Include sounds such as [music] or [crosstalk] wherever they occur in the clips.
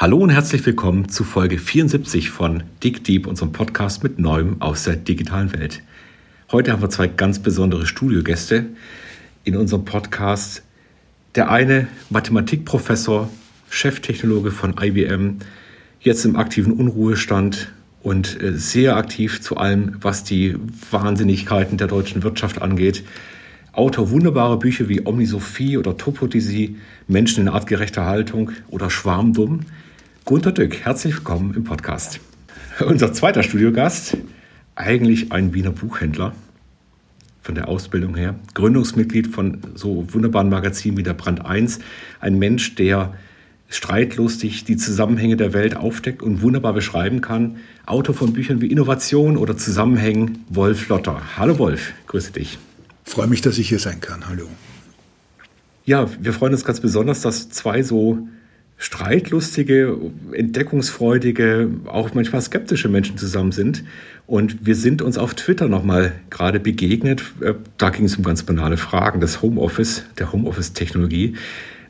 Hallo und herzlich willkommen zu Folge 74 von Dig Deep, unserem Podcast mit Neuem aus der digitalen Welt. Heute haben wir zwei ganz besondere Studiogäste in unserem Podcast. Der eine Mathematikprofessor, Cheftechnologe von IBM, jetzt im aktiven Unruhestand und äh, sehr aktiv zu allem, was die Wahnsinnigkeiten der deutschen Wirtschaft angeht. Autor wunderbarer Bücher wie Omnisophie oder Topodisi, Menschen in artgerechter Haltung oder Schwarmdumm. Gunter Dück, herzlich willkommen im Podcast. Unser zweiter Studiogast, eigentlich ein Wiener Buchhändler von der Ausbildung her, Gründungsmitglied von so wunderbaren Magazinen wie der Brand 1, ein Mensch, der streitlustig die Zusammenhänge der Welt aufdeckt und wunderbar beschreiben kann. Autor von Büchern wie Innovation oder Zusammenhängen, Wolf Lotter. Hallo Wolf, grüße dich. Freue mich, dass ich hier sein kann. Hallo. Ja, wir freuen uns ganz besonders, dass zwei so streitlustige, entdeckungsfreudige, auch manchmal skeptische Menschen zusammen sind. Und wir sind uns auf Twitter nochmal gerade begegnet. Äh, da ging es um ganz banale Fragen des Homeoffice, der Homeoffice-Technologie.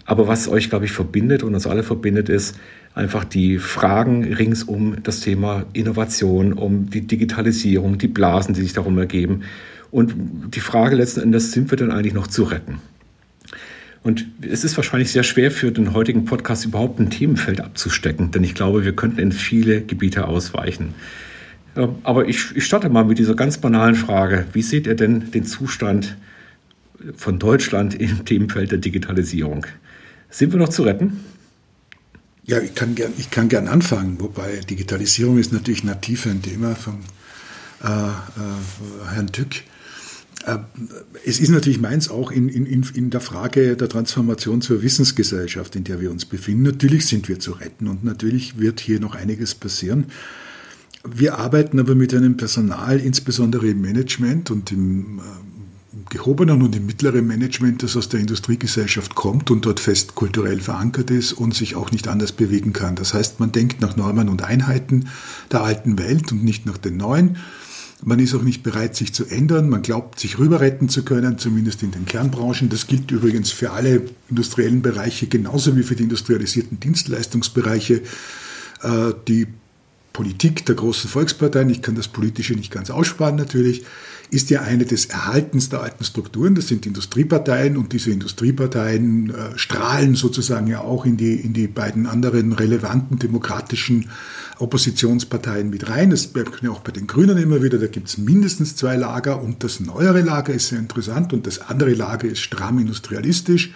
Aber was euch, glaube ich, verbindet und uns alle verbindet, ist einfach die Fragen rings um das Thema Innovation, um die Digitalisierung, die Blasen, die sich darum ergeben. Und die Frage letzten Endes, sind wir denn eigentlich noch zu retten? Und es ist wahrscheinlich sehr schwer für den heutigen Podcast überhaupt ein Themenfeld abzustecken, denn ich glaube, wir könnten in viele Gebiete ausweichen. Aber ich, ich starte mal mit dieser ganz banalen Frage. Wie seht ihr denn den Zustand von Deutschland im Themenfeld der Digitalisierung? Sind wir noch zu retten? Ja, ich kann gern, ich kann gern anfangen, wobei Digitalisierung ist natürlich nativ ein Thema von äh, äh, Herrn Tück. Äh, es ist natürlich meins auch in, in, in der Frage der Transformation zur Wissensgesellschaft, in der wir uns befinden. Natürlich sind wir zu retten und natürlich wird hier noch einiges passieren. Wir arbeiten aber mit einem Personal, insbesondere im Management und im äh, gehobenen und im mittleren Management, das aus der Industriegesellschaft kommt und dort fest kulturell verankert ist und sich auch nicht anders bewegen kann. Das heißt, man denkt nach Normen und Einheiten der alten Welt und nicht nach den neuen. Man ist auch nicht bereit, sich zu ändern. Man glaubt, sich rüber retten zu können, zumindest in den Kernbranchen. Das gilt übrigens für alle industriellen Bereiche genauso wie für die industrialisierten Dienstleistungsbereiche. Äh, die Politik der großen Volksparteien, ich kann das Politische nicht ganz aussparen natürlich, ist ja eine des Erhaltens der alten Strukturen. Das sind Industrieparteien und diese Industrieparteien äh, strahlen sozusagen ja auch in die, in die beiden anderen relevanten demokratischen Oppositionsparteien mit rein. Das bleibt ja auch bei den Grünen immer wieder. Da gibt es mindestens zwei Lager und das neuere Lager ist sehr interessant und das andere Lager ist stramm industrialistisch.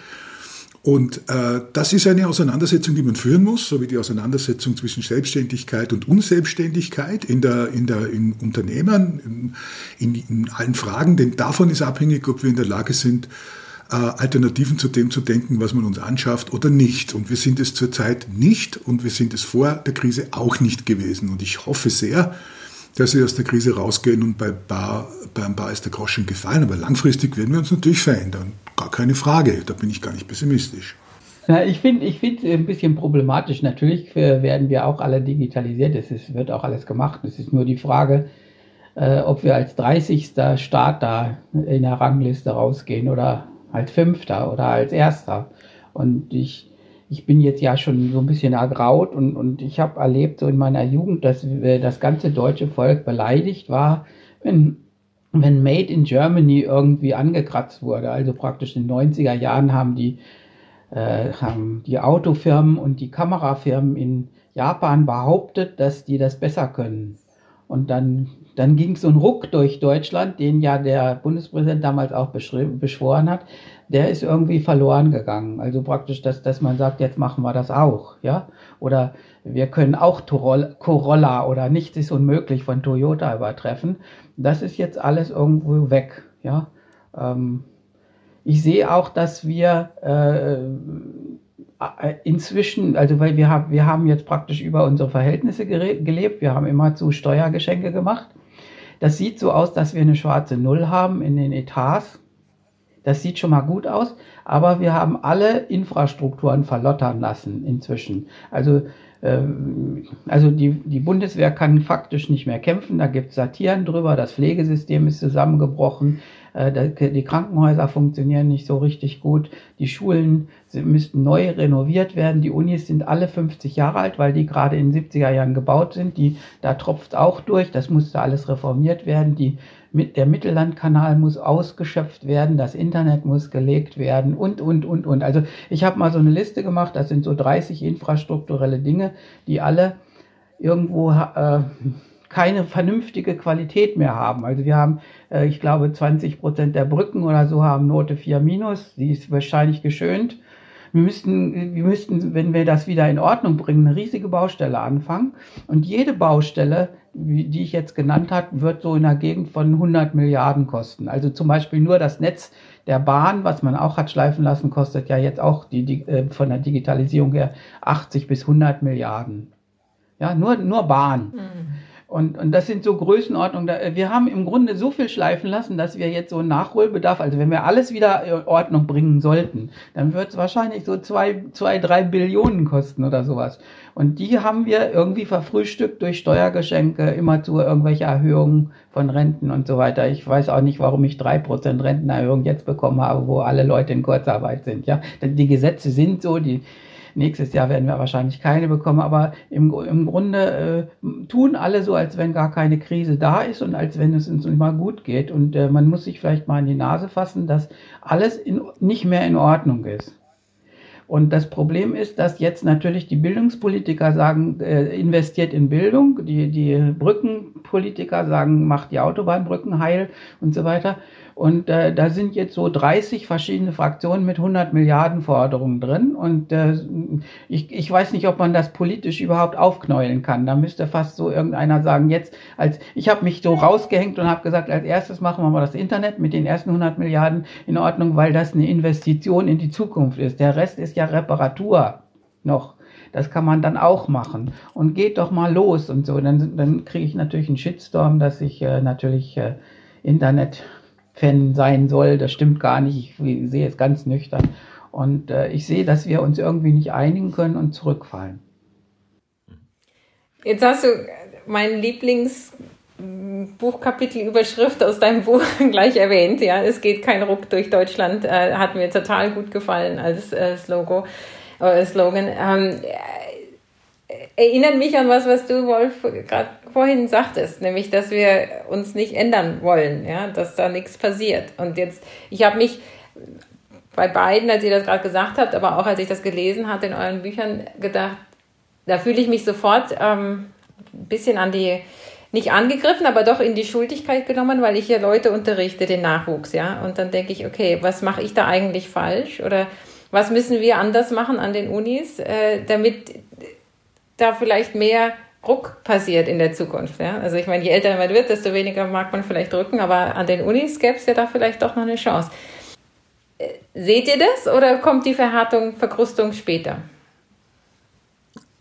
Und äh, das ist eine Auseinandersetzung, die man führen muss, so wie die Auseinandersetzung zwischen Selbstständigkeit und Unselbstständigkeit in der, in der, in Unternehmen, in, in, in allen Fragen, denn davon ist abhängig, ob wir in der Lage sind, äh, Alternativen zu dem zu denken, was man uns anschafft oder nicht. Und wir sind es zurzeit nicht und wir sind es vor der Krise auch nicht gewesen. Und ich hoffe sehr, dass wir aus der Krise rausgehen und bei Bar, beim Bar ist der Groschen gefallen. Aber langfristig werden wir uns natürlich verändern. Gar keine Frage, da bin ich gar nicht pessimistisch. Ja, ich finde ich finde ein bisschen problematisch. Natürlich werden wir auch alle digitalisiert. Es ist, wird auch alles gemacht. Es ist nur die Frage, äh, ob wir als 30. Staat da in der Rangliste rausgehen oder als Fünfter oder als Erster. Und ich, ich bin jetzt ja schon so ein bisschen ergraut und, und ich habe erlebt so in meiner Jugend, dass das ganze deutsche Volk beleidigt war, wenn wenn Made in Germany irgendwie angekratzt wurde. Also praktisch in den 90er Jahren haben die, äh, haben die Autofirmen und die Kamerafirmen in Japan behauptet, dass die das besser können. Und dann, dann ging so ein Ruck durch Deutschland, den ja der Bundespräsident damals auch beschworen hat. Der ist irgendwie verloren gegangen. Also praktisch, dass, dass man sagt, jetzt machen wir das auch, ja. Oder wir können auch Corolla oder nichts ist unmöglich von Toyota übertreffen. Das ist jetzt alles irgendwo weg. Ja? Ähm, ich sehe auch, dass wir äh, äh, inzwischen, also weil wir haben, wir haben jetzt praktisch über unsere Verhältnisse gelebt, wir haben immer zu Steuergeschenke gemacht. Das sieht so aus, dass wir eine schwarze Null haben in den Etats. Das sieht schon mal gut aus, aber wir haben alle Infrastrukturen verlottern lassen inzwischen. Also ähm, also die, die Bundeswehr kann faktisch nicht mehr kämpfen, da gibt es Satiren drüber, das Pflegesystem ist zusammengebrochen, Äh, die Krankenhäuser funktionieren nicht so richtig gut. Die Schulen müssten neu renoviert werden. Die Unis sind alle 50 Jahre alt, weil die gerade in den 70er Jahren gebaut sind. Die, da tropft auch durch. Das musste alles reformiert werden. Die, der Mittellandkanal muss ausgeschöpft werden. Das Internet muss gelegt werden und, und, und, und. Also ich habe mal so eine Liste gemacht. Das sind so 30 infrastrukturelle Dinge, die alle irgendwo äh, keine vernünftige Qualität mehr haben. Also wir haben, äh, ich glaube, 20 Prozent der Brücken oder so haben Note 4 minus. Die ist wahrscheinlich geschönt. Wir müssten, wir müssten, wenn wir das wieder in Ordnung bringen, eine riesige Baustelle anfangen. Und jede Baustelle, die ich jetzt genannt habe, wird so in der Gegend von 100 Milliarden kosten. Also zum Beispiel nur das Netz der Bahn, was man auch hat schleifen lassen, kostet ja jetzt auch die, die äh, von der Digitalisierung her 80 bis 100 Milliarden. Ja, nur, nur Bahn. Mhm. Und, und das sind so Größenordnungen. Wir haben im Grunde so viel schleifen lassen, dass wir jetzt so einen Nachholbedarf, also wenn wir alles wieder in Ordnung bringen sollten, dann wird es wahrscheinlich so zwei, zwei, drei Billionen kosten oder sowas. Und die haben wir irgendwie verfrühstückt durch Steuergeschenke, immer zu irgendwelche Erhöhungen von Renten und so weiter. Ich weiß auch nicht, warum ich drei Prozent Rentenerhöhung jetzt bekommen habe, wo alle Leute in Kurzarbeit sind. Ja, die Gesetze sind so, die, Nächstes Jahr werden wir wahrscheinlich keine bekommen, aber im, im Grunde äh, tun alle so, als wenn gar keine Krise da ist und als wenn es uns immer gut geht. Und äh, man muss sich vielleicht mal in die Nase fassen, dass alles in, nicht mehr in Ordnung ist. Und das Problem ist, dass jetzt natürlich die Bildungspolitiker sagen, äh, investiert in Bildung, die, die Brückenpolitiker sagen, macht die Autobahnbrücken heil und so weiter. Und äh, da sind jetzt so 30 verschiedene Fraktionen mit 100 Milliarden Forderungen drin. Und äh, ich, ich weiß nicht, ob man das politisch überhaupt aufknäulen kann. Da müsste fast so irgendeiner sagen, jetzt als ich habe mich so rausgehängt und habe gesagt, als erstes machen wir mal das Internet mit den ersten 100 Milliarden in Ordnung, weil das eine Investition in die Zukunft ist. Der Rest ist ja Reparatur noch. Das kann man dann auch machen. Und geht doch mal los und so. Dann, dann kriege ich natürlich einen Shitstorm, dass ich äh, natürlich äh, Internet Fan sein soll. Das stimmt gar nicht. Ich sehe es ganz nüchtern. Und äh, ich sehe, dass wir uns irgendwie nicht einigen können und zurückfallen. Jetzt hast du mein Lieblingsbuchkapitelüberschrift aus deinem Buch [laughs] gleich erwähnt. Ja, es geht kein Ruck durch Deutschland. Äh, hat mir total gut gefallen als äh, Slogo, äh, Slogan. Ähm, erinnert mich an was, was du, Wolf, gerade vorhin sagtest, nämlich, dass wir uns nicht ändern wollen, ja, dass da nichts passiert. Und jetzt, ich habe mich bei beiden, als ihr das gerade gesagt habt, aber auch als ich das gelesen hatte in euren Büchern, gedacht, da fühle ich mich sofort ähm, ein bisschen an die, nicht angegriffen, aber doch in die Schuldigkeit genommen, weil ich hier Leute unterrichte, den Nachwuchs, ja. Und dann denke ich, okay, was mache ich da eigentlich falsch? Oder was müssen wir anders machen an den Unis, äh, damit da vielleicht mehr Ruck passiert in der Zukunft. Ja? Also ich meine, je älter man wird, desto weniger mag man vielleicht drücken, aber an den Unis gäbe es ja da vielleicht doch noch eine Chance. Äh, seht ihr das oder kommt die Verhärtung, Verkrustung später?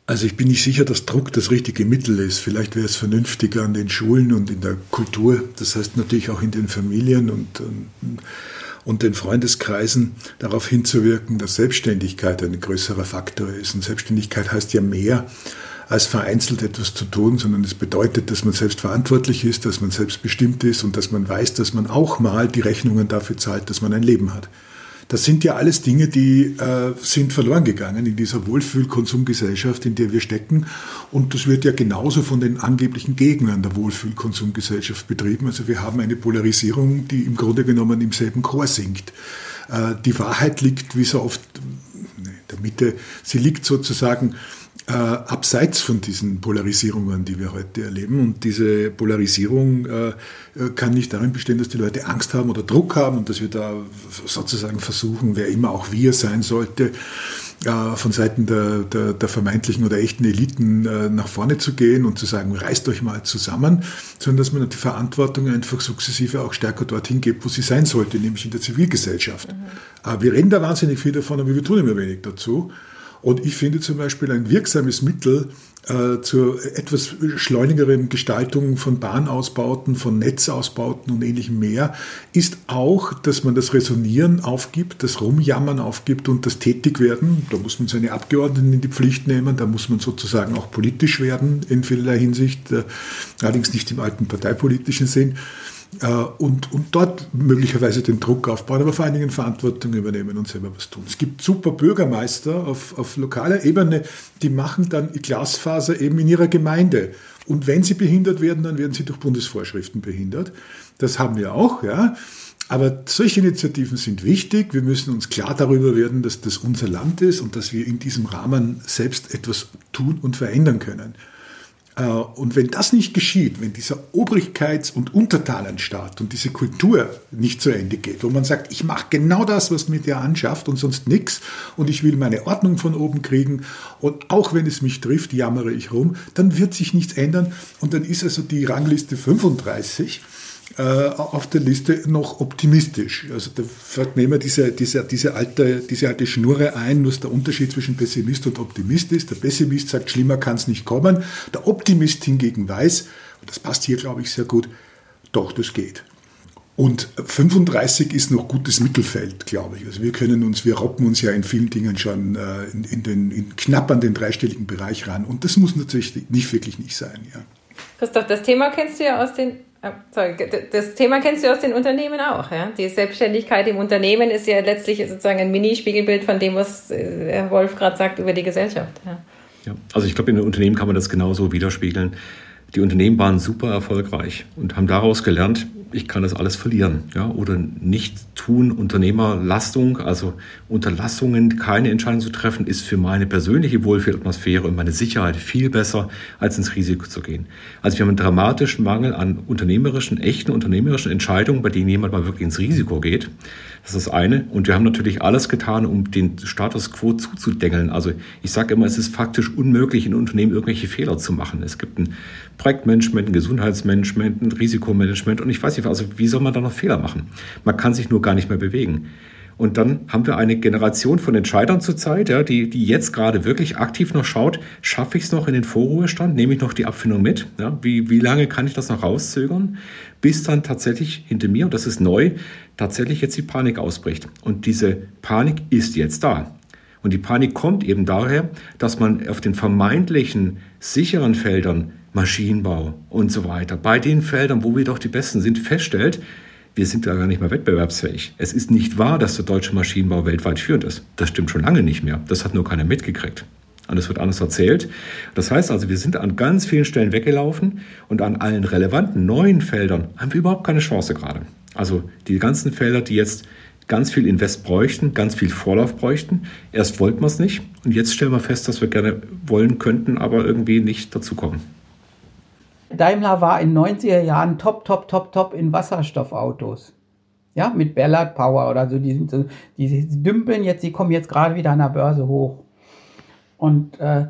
Also ich bin nicht sicher, dass Druck das richtige Mittel ist. Vielleicht wäre es vernünftiger an den Schulen und in der Kultur, das heißt natürlich auch in den Familien und, und, und den Freundeskreisen darauf hinzuwirken, dass Selbstständigkeit ein größerer Faktor ist. Und Selbstständigkeit heißt ja mehr als vereinzelt etwas zu tun, sondern es bedeutet, dass man selbst verantwortlich ist, dass man selbstbestimmt ist und dass man weiß, dass man auch mal die Rechnungen dafür zahlt, dass man ein Leben hat. Das sind ja alles Dinge, die äh, sind verloren gegangen in dieser Wohlfühlkonsumgesellschaft, in der wir stecken. Und das wird ja genauso von den angeblichen Gegnern der Wohlfühlkonsumgesellschaft betrieben. Also wir haben eine Polarisierung, die im Grunde genommen im selben Chor singt. Äh, die Wahrheit liegt wie so oft in der Mitte, sie liegt sozusagen äh, abseits von diesen Polarisierungen, die wir heute erleben. Und diese Polarisierung äh, kann nicht darin bestehen, dass die Leute Angst haben oder Druck haben und dass wir da sozusagen versuchen, wer immer auch wir sein sollte, äh, von Seiten der, der, der, vermeintlichen oder echten Eliten äh, nach vorne zu gehen und zu sagen, reißt euch mal zusammen, sondern dass man die Verantwortung einfach sukzessive auch stärker dorthin gibt, wo sie sein sollte, nämlich in der Zivilgesellschaft. Mhm. Äh, wir reden da wahnsinnig viel davon, aber wir tun immer wenig dazu. Und ich finde zum Beispiel ein wirksames Mittel äh, zur etwas schleunigeren Gestaltung von Bahnausbauten, von Netzausbauten und ähnlichem mehr, ist auch, dass man das Resonieren aufgibt, das Rumjammern aufgibt und das Tätigwerden. Da muss man seine Abgeordneten in die Pflicht nehmen, da muss man sozusagen auch politisch werden in vielerlei Hinsicht, äh, allerdings nicht im alten parteipolitischen Sinn. Äh, und, und dort möglicherweise den Druck aufbauen, aber vor allen Dingen Verantwortung übernehmen und selber was tun. Es gibt super Bürgermeister auf, auf lokaler Ebene, die machen dann Glasfaser eben in ihrer Gemeinde. Und wenn sie behindert werden, dann werden sie durch Bundesvorschriften behindert. Das haben wir auch, ja. Aber solche Initiativen sind wichtig. Wir müssen uns klar darüber werden, dass das unser Land ist und dass wir in diesem Rahmen selbst etwas tun und verändern können. Äh, und wenn das nicht geschieht, wenn dieser Obrigkeits- und Untertanenstaat und diese Kultur nicht zu Ende geht, wo man sagt, ich mache genau das, was mir der anschafft und sonst nichts und ich will meine Ordnung von oben kriegen und auch wenn es mich trifft, jammere ich rum, dann wird sich nichts ändern und dann ist also die Rangliste 35 äh, auf der Liste noch optimistisch. Also da fällt mir immer diese, diese, diese, alte, diese alte Schnurre ein, was der Unterschied zwischen Pessimist und Optimist ist. Der Pessimist sagt, schlimmer kann es nicht kommen. Der Optimist hingegen weiß, und das passt hier, glaube ich, sehr gut, doch, das geht. Und 35 ist noch gutes Mittelfeld, glaube ich. Also wir können uns, wir roppen uns ja in vielen Dingen schon äh, in, in, den, in knapp an den dreistelligen Bereich ran. Und das muss natürlich nicht wirklich nicht sein. Ja. Christoph, das Thema kennst du ja aus den sorry, das Thema kennst du aus den Unternehmen auch, ja? Die Selbstständigkeit im Unternehmen ist ja letztlich sozusagen ein Mini-Spiegelbild von dem, was äh, Herr Wolf gerade sagt über die Gesellschaft. Ja, ja also ich glaube, in den Unternehmen kann man das genauso widerspiegeln. Die Unternehmen waren super erfolgreich und haben daraus gelernt, ich kann das alles verlieren. Ja? Oder nicht tun, Unternehmerlastung, also Unterlassungen, keine Entscheidung zu treffen, ist für meine persönliche Wohlfühlatmosphäre und meine Sicherheit viel besser, als ins Risiko zu gehen. Also wir haben einen dramatischen Mangel an unternehmerischen, echten unternehmerischen Entscheidungen, bei denen jemand mal wirklich ins Risiko geht. Das ist das eine. Und wir haben natürlich alles getan, um den Status quo zuzudengeln. Also ich sage immer, es ist faktisch unmöglich, in Unternehmen irgendwelche Fehler zu machen. Es gibt ein Projektmanagement, ein Gesundheitsmanagement, ein Risikomanagement und ich weiß nicht, also wie soll man da noch Fehler machen? Man kann sich nur gar nicht mehr bewegen. Und dann haben wir eine Generation von Entscheidern zurzeit, ja, die, die jetzt gerade wirklich aktiv noch schaut, schaffe ich es noch in den Vorruhestand, nehme ich noch die Abfindung mit? Ja, wie, wie lange kann ich das noch rauszögern? Bis dann tatsächlich hinter mir, und das ist neu, tatsächlich jetzt die Panik ausbricht. Und diese Panik ist jetzt da. Und die Panik kommt eben daher, dass man auf den vermeintlichen sicheren Feldern Maschinenbau und so weiter, bei den Feldern, wo wir doch die Besten sind, feststellt, wir sind da gar nicht mehr wettbewerbsfähig. Es ist nicht wahr, dass der deutsche Maschinenbau weltweit führend ist. Das stimmt schon lange nicht mehr. Das hat nur keiner mitgekriegt. Und es wird anders erzählt. Das heißt also, wir sind an ganz vielen Stellen weggelaufen und an allen relevanten neuen Feldern haben wir überhaupt keine Chance gerade. Also die ganzen Felder, die jetzt ganz viel Invest bräuchten, ganz viel Vorlauf bräuchten. Erst wollten wir es nicht und jetzt stellen wir fest, dass wir gerne wollen könnten, aber irgendwie nicht dazu kommen. Daimler war in 90er Jahren top, top, top, top in Wasserstoffautos. Ja, mit Ballard Power oder so. Die, sind die dümpeln jetzt, die kommen jetzt gerade wieder an der Börse hoch. Und äh,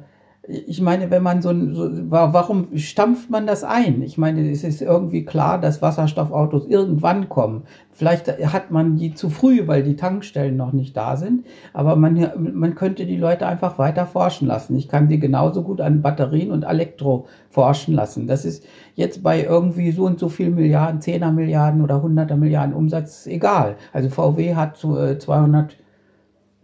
ich meine, wenn man so, so, warum stampft man das ein? Ich meine, es ist irgendwie klar, dass Wasserstoffautos irgendwann kommen. Vielleicht hat man die zu früh, weil die Tankstellen noch nicht da sind. Aber man, man könnte die Leute einfach weiter forschen lassen. Ich kann sie genauso gut an Batterien und Elektro forschen lassen. Das ist jetzt bei irgendwie so und so viel Milliarden, Zehner Milliarden oder Hunderter Milliarden Umsatz egal. Also VW hat zu, äh, 200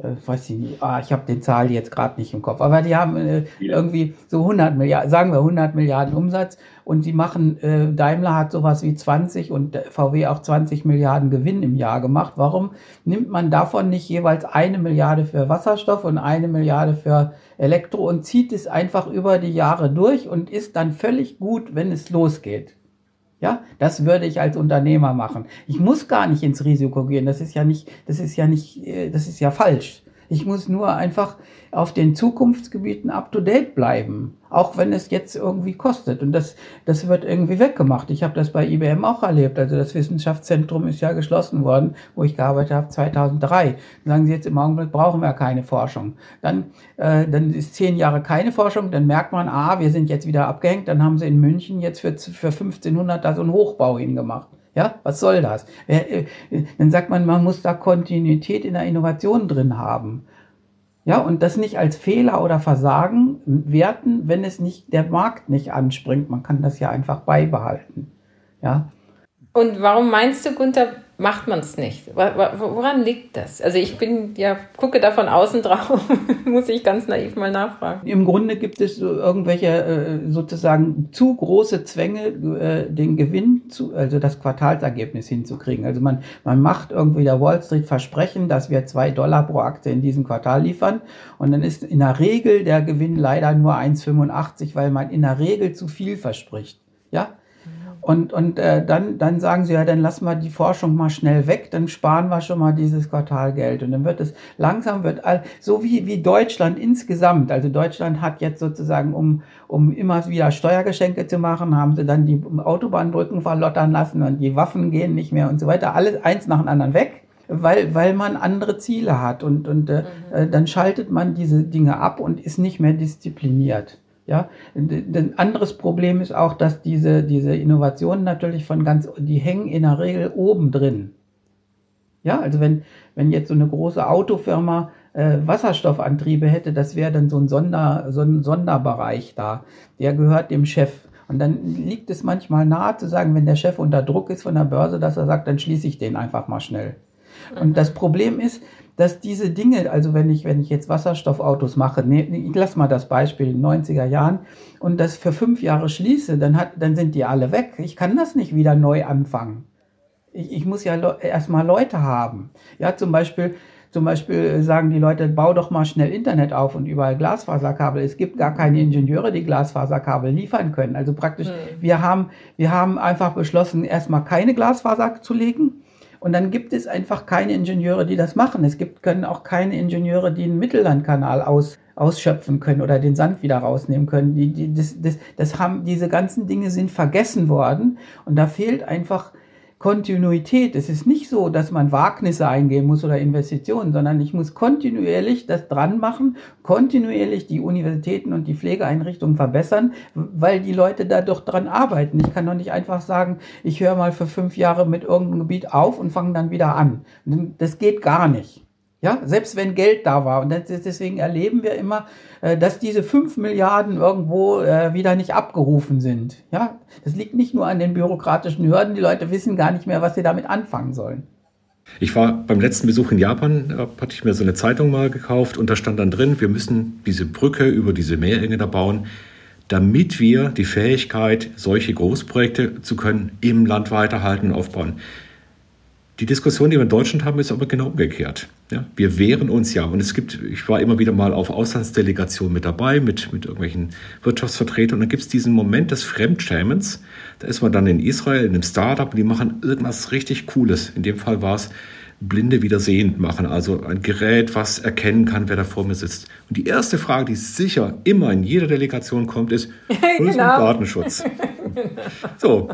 äh, weiß ich nicht, ah, ich habe den Zahl jetzt gerade nicht im Kopf, aber die haben äh, ja. irgendwie so 100 Milliarden, sagen wir 100 Milliarden Umsatz und sie machen, äh, Daimler hat sowas wie 20 und VW auch 20 Milliarden Gewinn im Jahr gemacht. Warum nimmt man davon nicht jeweils eine Milliarde für Wasserstoff und eine Milliarde für Elektro und zieht es einfach über die Jahre durch und ist dann völlig gut, wenn es losgeht? Ja, das würde ich als Unternehmer machen. Ich muss gar nicht ins Risiko gehen. Das ist ja nicht, das ist ja nicht, äh, das ist ja falsch. Ich muss nur einfach auf den Zukunftsgebieten up to date bleiben. Auch wenn es jetzt irgendwie kostet. Und das, das wird irgendwie weggemacht. Ich habe das bei IBM auch erlebt. Also das Wissenschaftszentrum ist ja geschlossen worden, wo ich gearbeitet habe, 2003. Dann sagen sie jetzt im Augenblick brauchen wir keine Forschung. Dann, äh, dann ist zehn Jahre keine Forschung. Dann merkt man, ah, wir sind jetzt wieder abgehängt. Dann haben sie in München jetzt für, für 1500 da so einen Hochbau hingemacht. Ja, was soll das? Äh, dann sagt man, man muss da Kontinuität in der Innovation drin haben. Ja, und das nicht als Fehler oder Versagen werten, wenn es nicht, der Markt nicht anspringt. Man kann das ja einfach beibehalten. Ja. Und warum meinst du, Gunther, macht man es nicht? Woran liegt das? Also ich bin ja, gucke da von außen drauf, [laughs] muss ich ganz naiv mal nachfragen. Im Grunde gibt es irgendwelche äh, sozusagen zu große Zwänge, äh, den Gewinn zu, also das Quartalsergebnis hinzukriegen. Also man, man macht irgendwie der Wall Street Versprechen, dass wir zwei Dollar pro Aktie in diesem Quartal liefern und dann ist in der Regel der Gewinn leider nur 1,85, weil man in der Regel zu viel verspricht. Ja, und, und äh, dann, dann sagen sie, ja, dann lassen wir die Forschung mal schnell weg, dann sparen wir schon mal dieses Quartalgeld. Und dann wird es langsam, wird all, so wie, wie Deutschland insgesamt, also Deutschland hat jetzt sozusagen, um, um immer wieder Steuergeschenke zu machen, haben sie dann die Autobahnbrücken verlottern lassen und die Waffen gehen nicht mehr und so weiter. Alles eins nach dem anderen weg weil, weil man andere Ziele hat und, und äh, mhm. äh, dann schaltet man diese Dinge ab und ist nicht mehr diszipliniert. Ja, ein anderes Problem ist auch, dass diese, diese Innovationen natürlich von ganz, die hängen in der Regel oben drin. Ja, also wenn, wenn jetzt so eine große Autofirma äh, Wasserstoffantriebe hätte, das wäre dann so ein, Sonder, so ein Sonderbereich da. Der gehört dem Chef. Und dann liegt es manchmal nahe zu sagen, wenn der Chef unter Druck ist von der Börse, dass er sagt, dann schließe ich den einfach mal schnell. Und das Problem ist, dass diese Dinge, also wenn ich, wenn ich jetzt Wasserstoffautos mache, ne, ich lasse mal das Beispiel in den 90er Jahren und das für fünf Jahre schließe, dann, hat, dann sind die alle weg. Ich kann das nicht wieder neu anfangen. Ich, ich muss ja erstmal Leute haben. Ja, zum Beispiel, zum Beispiel sagen die Leute, bau doch mal schnell Internet auf und überall Glasfaserkabel. Es gibt gar keine Ingenieure, die Glasfaserkabel liefern können. Also praktisch, hm. wir haben, wir haben einfach beschlossen, erstmal keine Glasfaser zu legen und dann gibt es einfach keine Ingenieure, die das machen. Es gibt, können auch keine Ingenieure, die einen Mittellandkanal aus, ausschöpfen können oder den Sand wieder rausnehmen können. Die, die, das, das, das haben, diese ganzen Dinge sind vergessen worden. Und da fehlt einfach Kontinuität. Es ist nicht so, dass man Wagnisse eingehen muss oder Investitionen, sondern ich muss kontinuierlich das dran machen, kontinuierlich die Universitäten und die Pflegeeinrichtungen verbessern, weil die Leute da doch dran arbeiten. Ich kann doch nicht einfach sagen, ich höre mal für fünf Jahre mit irgendeinem Gebiet auf und fange dann wieder an. Das geht gar nicht. Ja, selbst wenn Geld da war. Und deswegen erleben wir immer, äh, dass diese fünf Milliarden irgendwo äh, wieder nicht abgerufen sind. Ja, das liegt nicht nur an den bürokratischen Hürden. Die Leute wissen gar nicht mehr, was sie damit anfangen sollen. Ich war beim letzten Besuch in Japan, hatte ich mir so eine Zeitung mal gekauft und da stand dann drin, wir müssen diese Brücke über diese Meerenge da bauen, damit wir die Fähigkeit, solche Großprojekte zu können, im Land weiterhalten und aufbauen. Die Diskussion, die wir in Deutschland haben, ist aber genau umgekehrt. Ja, wir wehren uns ja. Und es gibt, ich war immer wieder mal auf Auslandsdelegationen mit dabei, mit, mit irgendwelchen Wirtschaftsvertretern. Und dann gibt es diesen Moment des Fremdschämens. Da ist man dann in Israel, in einem Startup, und die machen irgendwas richtig Cooles. In dem Fall war es Blinde wieder sehend machen. Also ein Gerät, was erkennen kann, wer da vor mir sitzt. Und die erste Frage, die sicher immer in jeder Delegation kommt, ist, [laughs] genau. Datenschutz. [laughs] so.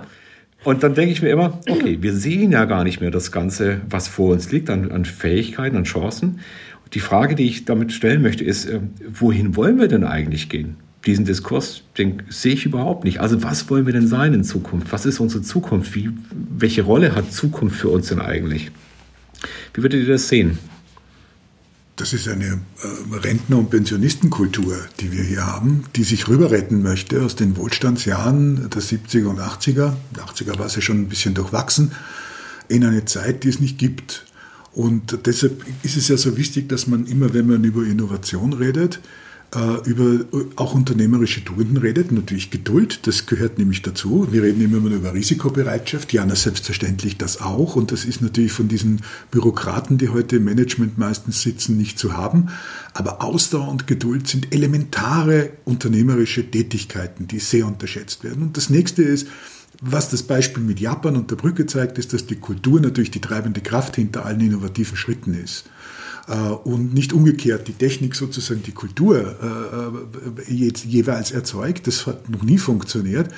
Und dann denke ich mir immer, okay, wir sehen ja gar nicht mehr das Ganze, was vor uns liegt, an, an Fähigkeiten, an Chancen. Die Frage, die ich damit stellen möchte, ist, äh, wohin wollen wir denn eigentlich gehen? Diesen Diskurs, den sehe ich überhaupt nicht. Also was wollen wir denn sein in Zukunft? Was ist unsere Zukunft? Wie, welche Rolle hat Zukunft für uns denn eigentlich? Wie würdet ihr das sehen? Das ist eine äh, Rentner- und Pensionistenkultur, die wir hier haben, die sich rüber retten möchte aus den Wohlstandsjahren der 70er und 80er. Die 80er war sie schon ein bisschen durchwachsen, in eine Zeit, die es nicht gibt. Und deshalb ist es ja so wichtig, dass man immer, wenn man über Innovation redet, über auch unternehmerische Tugenden redet, natürlich Geduld, das gehört nämlich dazu. Wir reden immer über Risikobereitschaft, ja, na, selbstverständlich das auch und das ist natürlich von diesen Bürokraten, die heute im Management meistens sitzen, nicht zu haben. Aber Ausdauer und Geduld sind elementare unternehmerische Tätigkeiten, die sehr unterschätzt werden. Und das nächste ist, was das Beispiel mit Japan und der Brücke zeigt, ist, dass die Kultur natürlich die treibende Kraft hinter allen innovativen Schritten ist. Äh, und nicht umgekehrt die Technik sozusagen die Kultur äh, äh, jeweils erzeugt. Das hat noch nie funktioniert.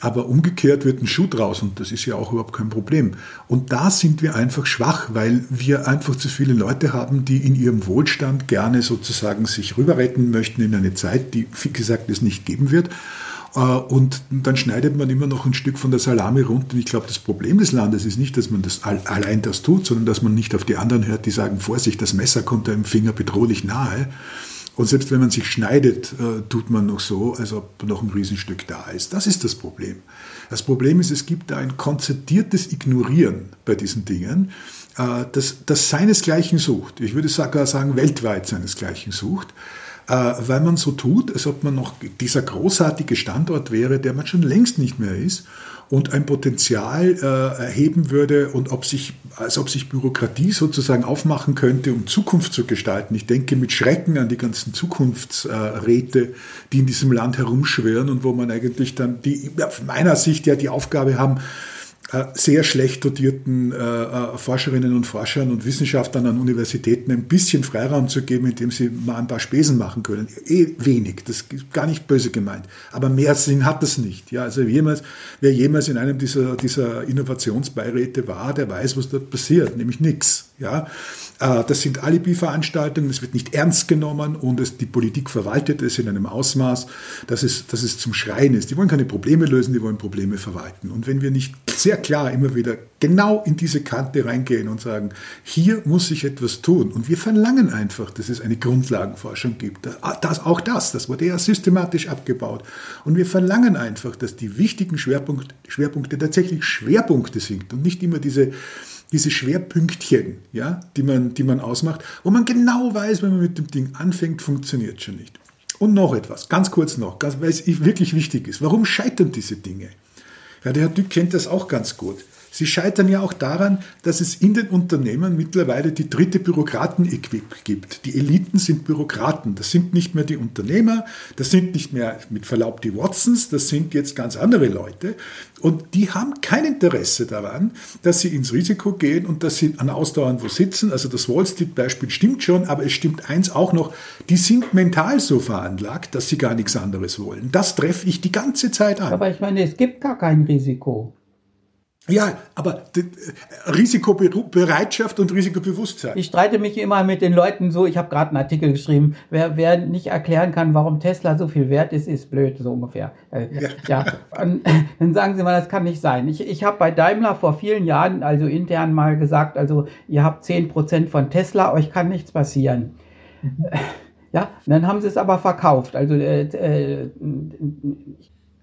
Aber umgekehrt wird ein Schuh draus und das ist ja auch überhaupt kein Problem. Und da sind wir einfach schwach, weil wir einfach zu viele Leute haben, die in ihrem Wohlstand gerne sozusagen sich rüber retten möchten in eine Zeit, die, wie gesagt, es nicht geben wird. Äh, und dann schneidet man immer noch ein Stück von der Salami runter. Und ich glaube, das Problem des Landes ist nicht, dass man das allein das tut, sondern dass man nicht auf die anderen hört, die sagen, Vorsicht, das Messer kommt einem Finger bedrohlich nahe. Und selbst wenn man sich schneidet, äh, tut man noch so, als ob noch ein Riesenstück da ist. Das ist das Problem. Das Problem ist, es gibt da ein konzertiertes Ignorieren bei diesen Dingen, äh, das, das seinesgleichen sucht. Ich würde sogar sagen, weltweit seinesgleichen sucht weil man so tut, als ob man noch dieser großartige Standort wäre, der man schon längst nicht mehr ist und ein Potenzial äh, erheben würde und ob sich, als ob sich Bürokratie sozusagen aufmachen könnte, um Zukunft zu gestalten. Ich denke mit Schrecken an die ganzen Zukunftsräte, die in diesem Land herumschwirren und wo man eigentlich dann, die aus meiner Sicht ja die Aufgabe haben, äh, sehr schlecht dotierten äh, äh, Forscherinnen und Forschern und Wissenschaftlern an Universitäten ein bisschen Freiraum zu geben, indem sie mal ein paar Spesen machen können. Eh wenig, das ist gar nicht böse gemeint. Aber mehr Sinn hat das nicht. Ja, also jemals, wer jemals in einem dieser, dieser Innovationsbeiräte war, der weiß, was dort passiert, nämlich nichts. Ja, äh, das sind Alibi-Veranstaltungen, es wird nicht ernst genommen und es, die Politik verwaltet es in einem Ausmaß, dass es, dass es zum Schreien ist. Die wollen keine Probleme lösen, die wollen Probleme verwalten. Und wenn wir nicht sehr klar immer wieder genau in diese Kante reingehen und sagen, hier muss sich etwas tun und wir verlangen einfach, dass es eine Grundlagenforschung gibt. Das, auch das, das wurde ja systematisch abgebaut. Und wir verlangen einfach, dass die wichtigen Schwerpunkte, Schwerpunkte tatsächlich Schwerpunkte sind und nicht immer diese diese Schwerpünktchen, ja, die man, die man ausmacht, wo man genau weiß, wenn man mit dem Ding anfängt, funktioniert schon nicht. Und noch etwas, ganz kurz noch, weil es wirklich wichtig ist. Warum scheitern diese Dinge? Ja, der Herr Dück kennt das auch ganz gut. Sie scheitern ja auch daran, dass es in den Unternehmen mittlerweile die dritte Bürokraten-Equip gibt. Die Eliten sind Bürokraten. Das sind nicht mehr die Unternehmer, das sind nicht mehr mit Verlaub die Watsons, das sind jetzt ganz andere Leute. Und die haben kein Interesse daran, dass sie ins Risiko gehen und dass sie an Ausdauern wo sitzen. Also das Wall Street-Beispiel stimmt schon, aber es stimmt eins auch noch, die sind mental so veranlagt, dass sie gar nichts anderes wollen. Das treffe ich die ganze Zeit an. Aber ich meine, es gibt gar kein Risiko. Ja, aber Risikobereitschaft und Risikobewusstsein. Ich streite mich immer mit den Leuten so, ich habe gerade einen Artikel geschrieben, wer, wer nicht erklären kann, warum Tesla so viel wert ist, ist blöd, so ungefähr. Äh, ja. ja. [laughs] Dann sagen sie mal, das kann nicht sein. Ich, ich habe bei Daimler vor vielen Jahren, also intern mal gesagt, also ihr habt zehn Prozent von Tesla, euch kann nichts passieren. Mhm. Ja, und dann haben sie es aber verkauft. Also äh, äh,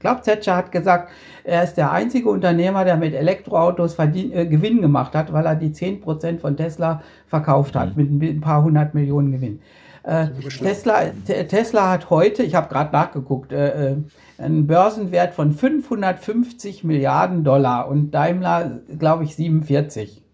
glaube, Thatcher hat gesagt, er ist der einzige Unternehmer, der mit Elektroautos verdien, äh, Gewinn gemacht hat, weil er die 10% von Tesla verkauft hat, mhm. mit ein paar hundert Millionen Gewinn. Äh, Tesla, Tesla hat heute, ich habe gerade nachgeguckt, äh, äh, einen Börsenwert von 550 Milliarden Dollar und Daimler, glaube ich, 47.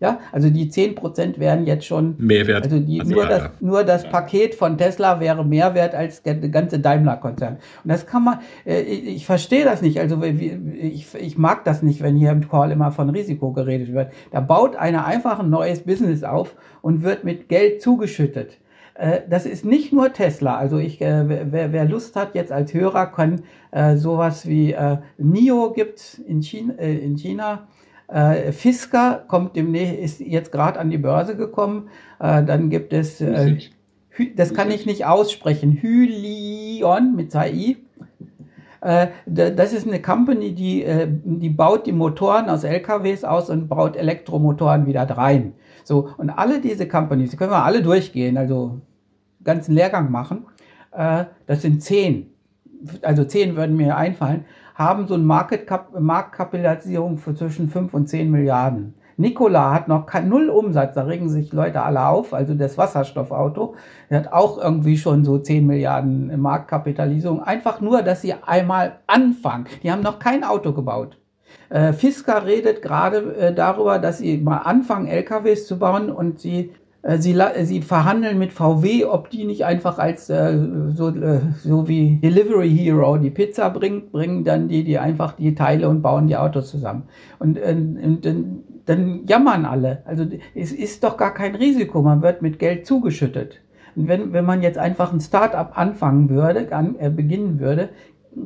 Ja, also die 10% wären jetzt schon Mehrwert. Also, die, also nur, ja, das, ja. nur das Paket von Tesla wäre mehr wert als der ganze Daimler-Konzern. Und das kann man, äh, ich, ich verstehe das nicht. Also ich, ich mag das nicht, wenn hier im Call immer von Risiko geredet wird. Da baut einer einfach ein neues Business auf und wird mit Geld zugeschüttet. Äh, das ist nicht nur Tesla. Also ich, äh, wer, wer Lust hat jetzt als Hörer, kann äh, sowas wie äh, NIO gibt in China, äh, in China äh, Fisker kommt demnächst, ist jetzt gerade an die Börse gekommen. Äh, dann gibt es, äh, das kann ich nicht aussprechen, Hylion mit zwei I. Äh, das ist eine Company, die, äh, die baut die Motoren aus LKWs aus und baut Elektromotoren wieder rein. So, und alle diese Companies, die können wir alle durchgehen, also ganzen Lehrgang machen. Äh, das sind zehn. Also zehn würden mir einfallen haben so eine Marktkapitalisierung für zwischen 5 und 10 Milliarden. Nikola hat noch kein, null Umsatz, da regen sich Leute alle auf, also das Wasserstoffauto, der hat auch irgendwie schon so 10 Milliarden Marktkapitalisierung. Einfach nur, dass sie einmal anfangen. Die haben noch kein Auto gebaut. Äh, Fisker redet gerade äh, darüber, dass sie mal anfangen, LKWs zu bauen und sie Sie, sie, verhandeln mit VW, ob die nicht einfach als äh, so, äh, so wie Delivery Hero die Pizza bringt, bringen dann die, die einfach die Teile und bauen die Autos zusammen. Und, äh, und dann, dann jammern alle. Also es ist doch gar kein Risiko, man wird mit Geld zugeschüttet. Und wenn, wenn man jetzt einfach ein Start-up anfangen würde, an, äh, beginnen würde,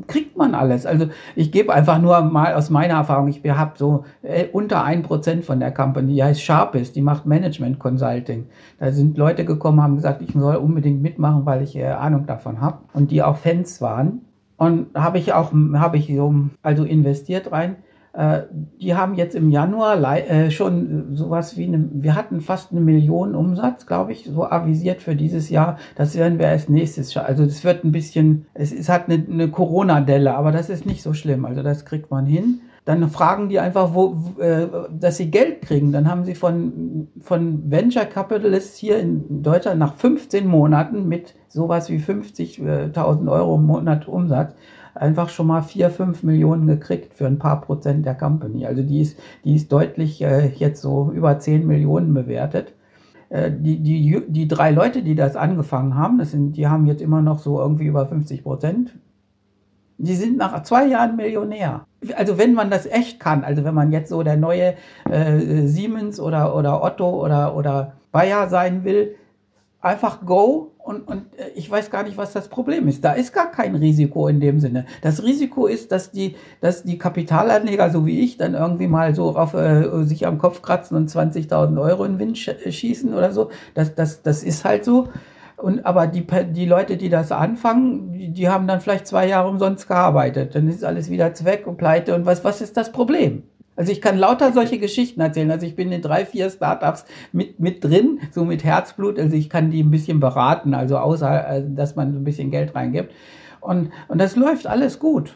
kriegt man alles. Also ich gebe einfach nur mal aus meiner Erfahrung, ich habe so äh, unter ein Prozent von der Company, die heißt Sharpest, die macht Management Consulting. Da sind Leute gekommen, haben gesagt, ich soll unbedingt mitmachen, weil ich äh, Ahnung davon habe und die auch Fans waren. Und habe ich auch, habe ich so, also investiert rein. Äh, die haben jetzt im Januar äh, schon sowas wie eine, wir hatten fast eine Million Umsatz, glaube ich, so avisiert für dieses Jahr. Das werden wir als nächstes. Also es wird ein bisschen, es, es hat eine, eine Corona-Delle, aber das ist nicht so schlimm. Also das kriegt man hin. Dann fragen die einfach, wo, äh, dass sie Geld kriegen. Dann haben sie von, von Venture Capitalists hier in Deutschland nach 15 Monaten mit sowas wie 50.000 Euro im Monat Umsatz einfach schon mal vier, fünf Millionen gekriegt für ein paar Prozent der Company. Also die ist, die ist deutlich äh, jetzt so über zehn Millionen bewertet. Äh, die, die, die drei Leute, die das angefangen haben, das sind, die haben jetzt immer noch so irgendwie über 50 Prozent. Die sind nach zwei Jahren Millionär. Also wenn man das echt kann, also wenn man jetzt so der neue äh, Siemens oder, oder Otto oder, oder Bayer sein will, einfach go und, und äh, ich weiß gar nicht, was das Problem ist. Da ist gar kein Risiko in dem Sinne. Das Risiko ist, dass die, dass die Kapitalanleger, so wie ich, dann irgendwie mal so auf, äh, sich am Kopf kratzen und 20.000 Euro in den Wind schießen oder so. Das, das, das ist halt so. Und, aber die, die Leute, die das anfangen, die, die haben dann vielleicht zwei Jahre umsonst gearbeitet. Dann ist alles wieder Zweck und pleite. Und was, was ist das Problem? Also ich kann lauter solche Geschichten erzählen. Also ich bin in drei, vier Startups mit, mit drin, so mit Herzblut. Also ich kann die ein bisschen beraten, also außer, äh, dass man ein bisschen Geld reingibt. Und, und das läuft alles gut.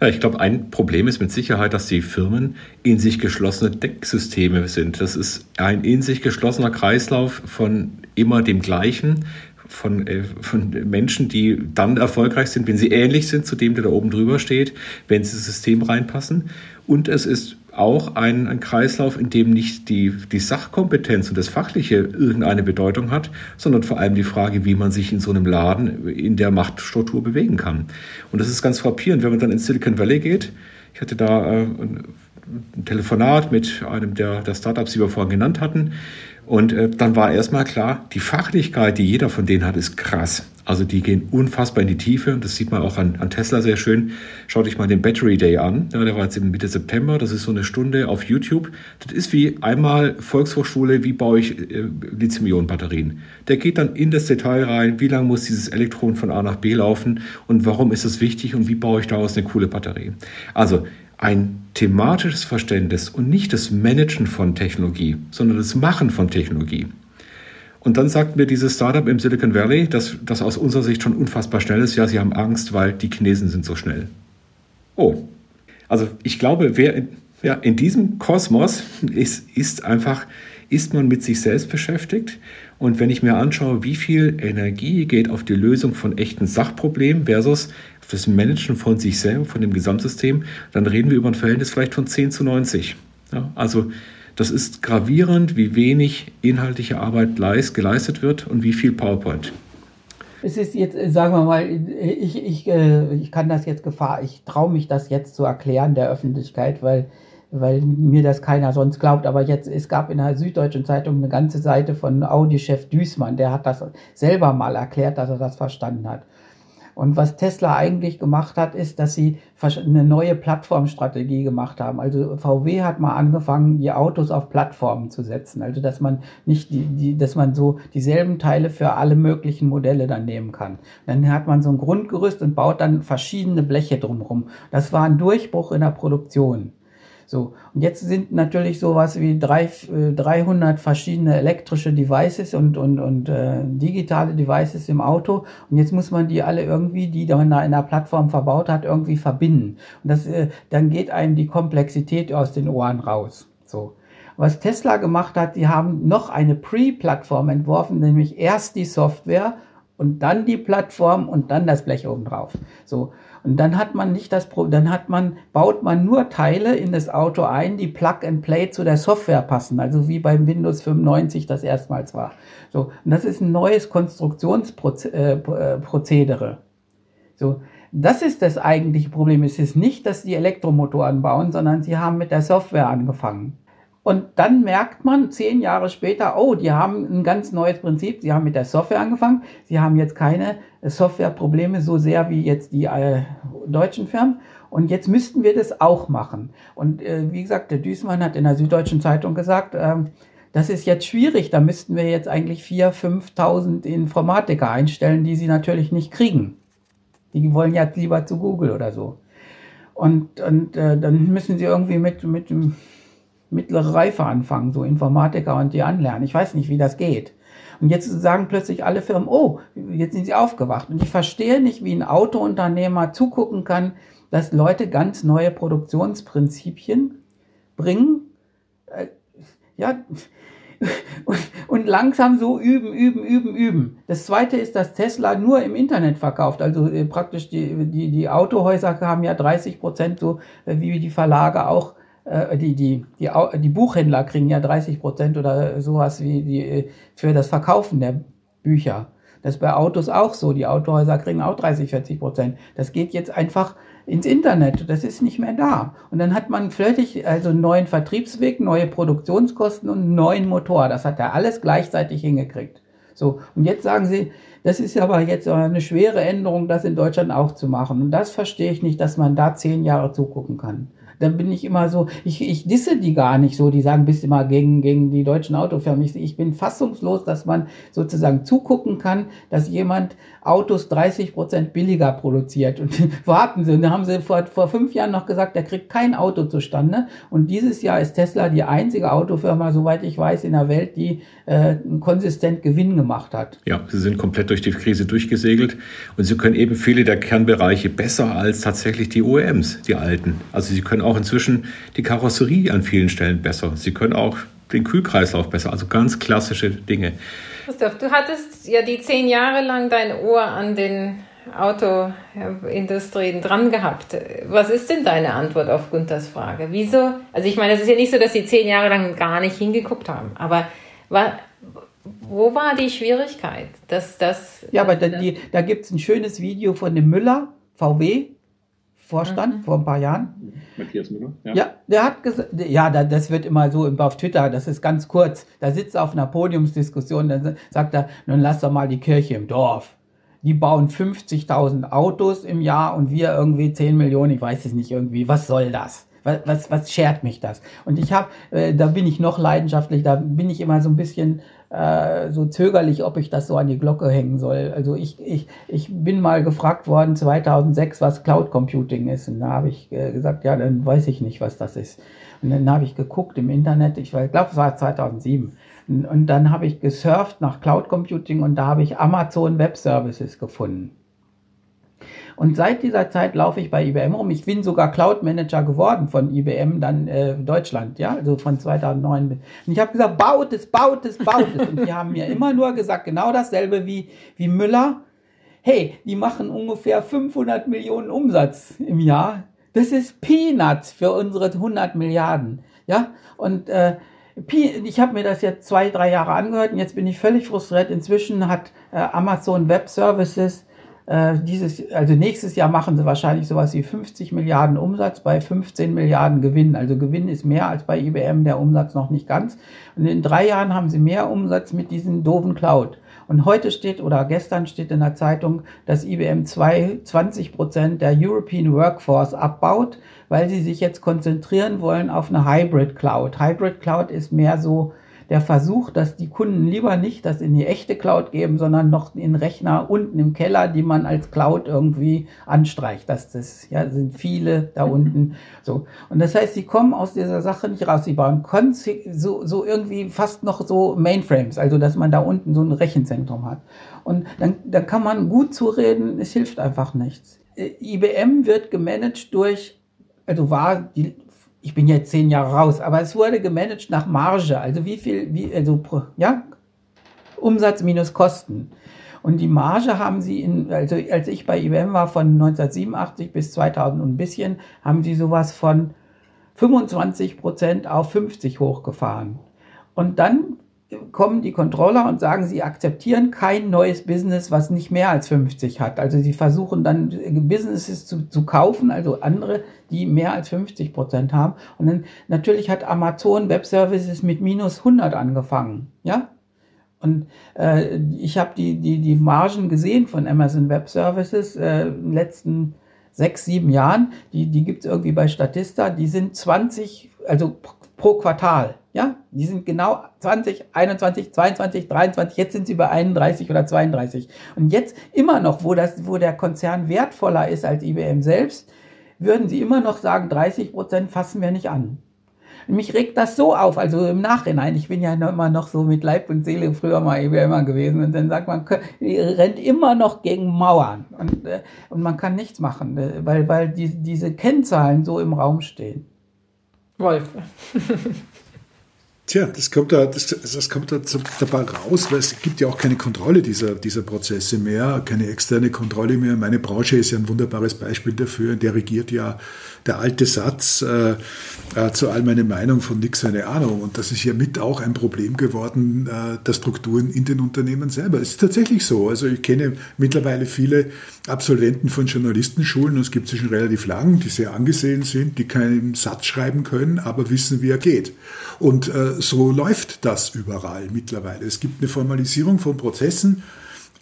Ja, ich glaube, ein Problem ist mit Sicherheit, dass die Firmen in sich geschlossene Decksysteme sind. Das ist ein in sich geschlossener Kreislauf von immer dem Gleichen, von, äh, von Menschen, die dann erfolgreich sind, wenn sie ähnlich sind zu dem, der da oben drüber steht, wenn sie ins System reinpassen. Und es ist auch ein, ein Kreislauf, in dem nicht die, die Sachkompetenz und das Fachliche irgendeine Bedeutung hat, sondern vor allem die Frage, wie man sich in so einem Laden in der Machtstruktur bewegen kann. Und das ist ganz frappierend, wenn man dann ins Silicon Valley geht. Ich hatte da äh, ein Telefonat mit einem der, der Startups, die wir vorhin genannt hatten. Und äh, dann war erstmal klar, die Fachlichkeit, die jeder von denen hat, ist krass. Also die gehen unfassbar in die Tiefe und das sieht man auch an, an Tesla sehr schön. Schaut euch mal den Battery Day an. Ja, der war jetzt Mitte September. Das ist so eine Stunde auf YouTube. Das ist wie einmal Volkshochschule, wie baue ich äh, Lithium-Ionen-Batterien. Der geht dann in das Detail rein, wie lange muss dieses Elektron von A nach B laufen und warum ist es wichtig und wie baue ich daraus eine coole Batterie. Also ein thematisches Verständnis und nicht das Managen von Technologie, sondern das Machen von Technologie. Und dann sagt mir dieses Startup im Silicon Valley, dass das aus unserer Sicht schon unfassbar schnell ist. Ja, sie haben Angst, weil die Chinesen sind so schnell. Oh. Also ich glaube, wer in, ja, in diesem Kosmos ist, ist einfach, ist man mit sich selbst beschäftigt. Und wenn ich mir anschaue, wie viel Energie geht auf die Lösung von echten Sachproblemen versus das Managen von sich selber, von dem Gesamtsystem, dann reden wir über ein Verhältnis vielleicht von 10 zu 90. Ja, also das ist gravierend, wie wenig inhaltliche Arbeit geleistet wird und wie viel PowerPoint. Es ist jetzt, sagen wir mal, ich, ich, äh, ich kann das jetzt Gefahr, ich traue mich das jetzt zu erklären der Öffentlichkeit, weil, weil mir das keiner sonst glaubt. Aber jetzt, es gab in der Süddeutschen Zeitung eine ganze Seite von Audi-Chef Düßmann, der hat das selber mal erklärt, dass er das verstanden hat. Und was Tesla eigentlich gemacht hat, ist, dass sie eine neue Plattformstrategie gemacht haben. Also VW hat mal angefangen, die Autos auf Plattformen zu setzen. Also dass man nicht die, die dass man so dieselben Teile für alle möglichen Modelle dann nehmen kann. Dann hat man so ein Grundgerüst und baut dann verschiedene Bleche drumherum. Das war ein Durchbruch in der Produktion. So, und jetzt sind natürlich sowas wie drei, 300 äh, verschiedene elektrische Devices und, und, und äh, digitale Devices im Auto. Und jetzt muss man die alle irgendwie, die da in der Plattform verbaut hat, irgendwie verbinden. Und das, äh, dann geht einem die Komplexität aus den Ohren raus. So. Was Tesla gemacht hat, die haben noch eine Pre-Plattform entworfen, nämlich erst die Software und dann die Plattform und dann das Blech oben drauf. So. Und dann hat man nicht das Problem, dann hat man, baut man nur Teile in das Auto ein, die Plug and Play zu der Software passen, also wie beim Windows 95 das erstmals war. So. Und das ist ein neues Konstruktionsprozedere. Äh, so. Das ist das eigentliche Problem. Es ist nicht, dass die Elektromotoren bauen, sondern sie haben mit der Software angefangen. Und dann merkt man zehn Jahre später, oh, die haben ein ganz neues Prinzip. Sie haben mit der Software angefangen. Sie haben jetzt keine Softwareprobleme so sehr wie jetzt die äh, deutschen Firmen. Und jetzt müssten wir das auch machen. Und äh, wie gesagt, der Düßmann hat in der Süddeutschen Zeitung gesagt, äh, das ist jetzt schwierig. Da müssten wir jetzt eigentlich 4.000, 5.000 Informatiker einstellen, die sie natürlich nicht kriegen. Die wollen ja lieber zu Google oder so. Und, und äh, dann müssen sie irgendwie mit, mit mittlere Reife anfangen, so Informatiker und die anlernen. Ich weiß nicht, wie das geht. Und jetzt sagen plötzlich alle Firmen, oh, jetzt sind sie aufgewacht. Und ich verstehe nicht, wie ein Autounternehmer zugucken kann, dass Leute ganz neue Produktionsprinzipien bringen. Äh, ja, [laughs] und, langsam so üben, üben, üben, üben. Das zweite ist, dass Tesla nur im Internet verkauft. Also äh, praktisch die, die, die Autohäuser haben ja 30 Prozent, so äh, wie die Verlage auch die, die, die, die Buchhändler kriegen ja 30 Prozent oder sowas wie die, äh, für das Verkaufen der Bücher. Das ist bei Autos auch so. Die Autohäuser kriegen auch 30, 40 Prozent. Das geht jetzt einfach ins Internet. Das ist nicht mehr da. Und dann hat man völlig, also einen neuen Vertriebsweg, neue Produktionskosten und einen neuen Motor. Das hat er alles gleichzeitig hingekriegt. So. Und jetzt sagen sie, das ist aber jetzt eine schwere Änderung, das in Deutschland auch zu machen. Und das verstehe ich nicht, dass man da zehn Jahre zugucken kann dann bin ich immer so, ich, ich disse die gar nicht so, die sagen, bist immer gegen, gegen die deutschen Autofirmen. Ich, ich bin fassungslos, dass man sozusagen zugucken kann, dass jemand Autos 30 Prozent billiger produziert. Und [laughs] warten Sie, und da haben Sie vor, vor fünf Jahren noch gesagt, er kriegt kein Auto zustande. Und dieses Jahr ist Tesla die einzige Autofirma, soweit ich weiß, in der Welt, die äh, konsistent Gewinn gemacht hat. Ja, Sie sind komplett durch die Krise durchgesegelt und Sie können eben viele der Kernbereiche besser als tatsächlich die OEMs, die alten. Also Sie können auch inzwischen die Karosserie an vielen Stellen besser. Sie können auch den Kühlkreislauf besser, also ganz klassische Dinge. Christoph, du hattest ja die zehn Jahre lang dein Ohr an den Autoindustrien dran gehabt. Was ist denn deine Antwort auf Gunthers Frage? Wieso? Also ich meine, es ist ja nicht so, dass sie zehn Jahre lang gar nicht hingeguckt haben, aber war, wo war die Schwierigkeit? Dass das, ja, aber da, da gibt es ein schönes Video von dem Müller, VW, Vorstand mhm. vor ein paar Jahren. Matthias Müller? Ja, ja der hat gesagt, ja, das wird immer so auf Twitter, das ist ganz kurz. Da sitzt er auf einer Podiumsdiskussion, dann sagt er, nun lass doch mal die Kirche im Dorf. Die bauen 50.000 Autos im Jahr und wir irgendwie 10 Millionen, ich weiß es nicht irgendwie, was soll das? Was, was, was schert mich das? Und ich habe, äh, da bin ich noch leidenschaftlich, da bin ich immer so ein bisschen äh, so zögerlich, ob ich das so an die Glocke hängen soll. Also ich, ich, ich bin mal gefragt worden 2006, was Cloud Computing ist. Und da habe ich äh, gesagt, ja, dann weiß ich nicht, was das ist. Und dann habe ich geguckt im Internet, ich glaube, es war 2007. Und, und dann habe ich gesurft nach Cloud Computing und da habe ich Amazon Web Services gefunden. Und seit dieser Zeit laufe ich bei IBM rum. Ich bin sogar Cloud Manager geworden von IBM, dann äh, Deutschland, ja, also von 2009. Und ich habe gesagt, baut es, baut es, baut es. Und die haben mir immer nur gesagt, genau dasselbe wie, wie Müller. Hey, die machen ungefähr 500 Millionen Umsatz im Jahr. Das ist Peanuts für unsere 100 Milliarden, ja. Und äh, ich habe mir das jetzt zwei, drei Jahre angehört und jetzt bin ich völlig frustriert. Inzwischen hat äh, Amazon Web Services äh, dieses, also nächstes Jahr machen sie wahrscheinlich sowas wie 50 Milliarden Umsatz bei 15 Milliarden Gewinn. Also Gewinn ist mehr als bei IBM, der Umsatz noch nicht ganz. Und in drei Jahren haben sie mehr Umsatz mit diesen doofen Cloud. Und heute steht oder gestern steht in der Zeitung, dass IBM 20 Prozent der European Workforce abbaut, weil sie sich jetzt konzentrieren wollen auf eine Hybrid Cloud. Hybrid Cloud ist mehr so der Versuch, dass die Kunden lieber nicht das in die echte Cloud geben, sondern noch in Rechner unten im Keller, die man als Cloud irgendwie anstreicht. Das, das ja, sind viele da unten. So. Und das heißt, sie kommen aus dieser Sache nicht raus. Sie bauen so, so irgendwie fast noch so Mainframes, also dass man da unten so ein Rechenzentrum hat. Und dann, dann kann man gut zureden, es hilft einfach nichts. Äh, IBM wird gemanagt durch, also war die ich bin jetzt zehn Jahre raus, aber es wurde gemanagt nach Marge, also wie viel, wie, also, ja, Umsatz minus Kosten. Und die Marge haben sie in, also als ich bei IBM war von 1987 bis 2000 und ein bisschen, haben sie sowas von 25 Prozent auf 50 hochgefahren. Und dann kommen die Controller und sagen, sie akzeptieren kein neues Business, was nicht mehr als 50 hat. Also sie versuchen dann Businesses zu, zu kaufen, also andere, die mehr als 50 Prozent haben. Und dann natürlich hat Amazon Web Services mit minus 100 angefangen, ja. Und äh, ich habe die, die, die Margen gesehen von Amazon Web Services äh, in den letzten sechs, sieben Jahren. Die, die gibt es irgendwie bei Statista. Die sind 20, also pro Quartal. Ja, die sind genau 20, 21, 22, 23, jetzt sind sie bei 31 oder 32. Und jetzt immer noch, wo, das, wo der Konzern wertvoller ist als IBM selbst, würden sie immer noch sagen, 30 Prozent fassen wir nicht an. Mich regt das so auf, also im Nachhinein. Ich bin ja immer noch so mit Leib und Seele früher mal immer gewesen. Und dann sagt man, rennt immer noch gegen Mauern. Und, äh, und man kann nichts machen, äh, weil, weil die, diese Kennzahlen so im Raum stehen. Wolf. Tja, das kommt da, das, das kommt da dabei raus, weil es gibt ja auch keine Kontrolle dieser, dieser Prozesse mehr, keine externe Kontrolle mehr. Meine Branche ist ja ein wunderbares Beispiel dafür, der regiert ja der alte Satz, äh, äh, zu all meine Meinung von nix eine Ahnung. Und das ist ja mit auch ein Problem geworden äh, der Strukturen in den Unternehmen selber. Es ist tatsächlich so. Also ich kenne mittlerweile viele Absolventen von Journalistenschulen, und es gibt sie schon relativ lang, die sehr angesehen sind, die keinen Satz schreiben können, aber wissen, wie er geht. Und äh, so läuft das überall mittlerweile. Es gibt eine Formalisierung von Prozessen,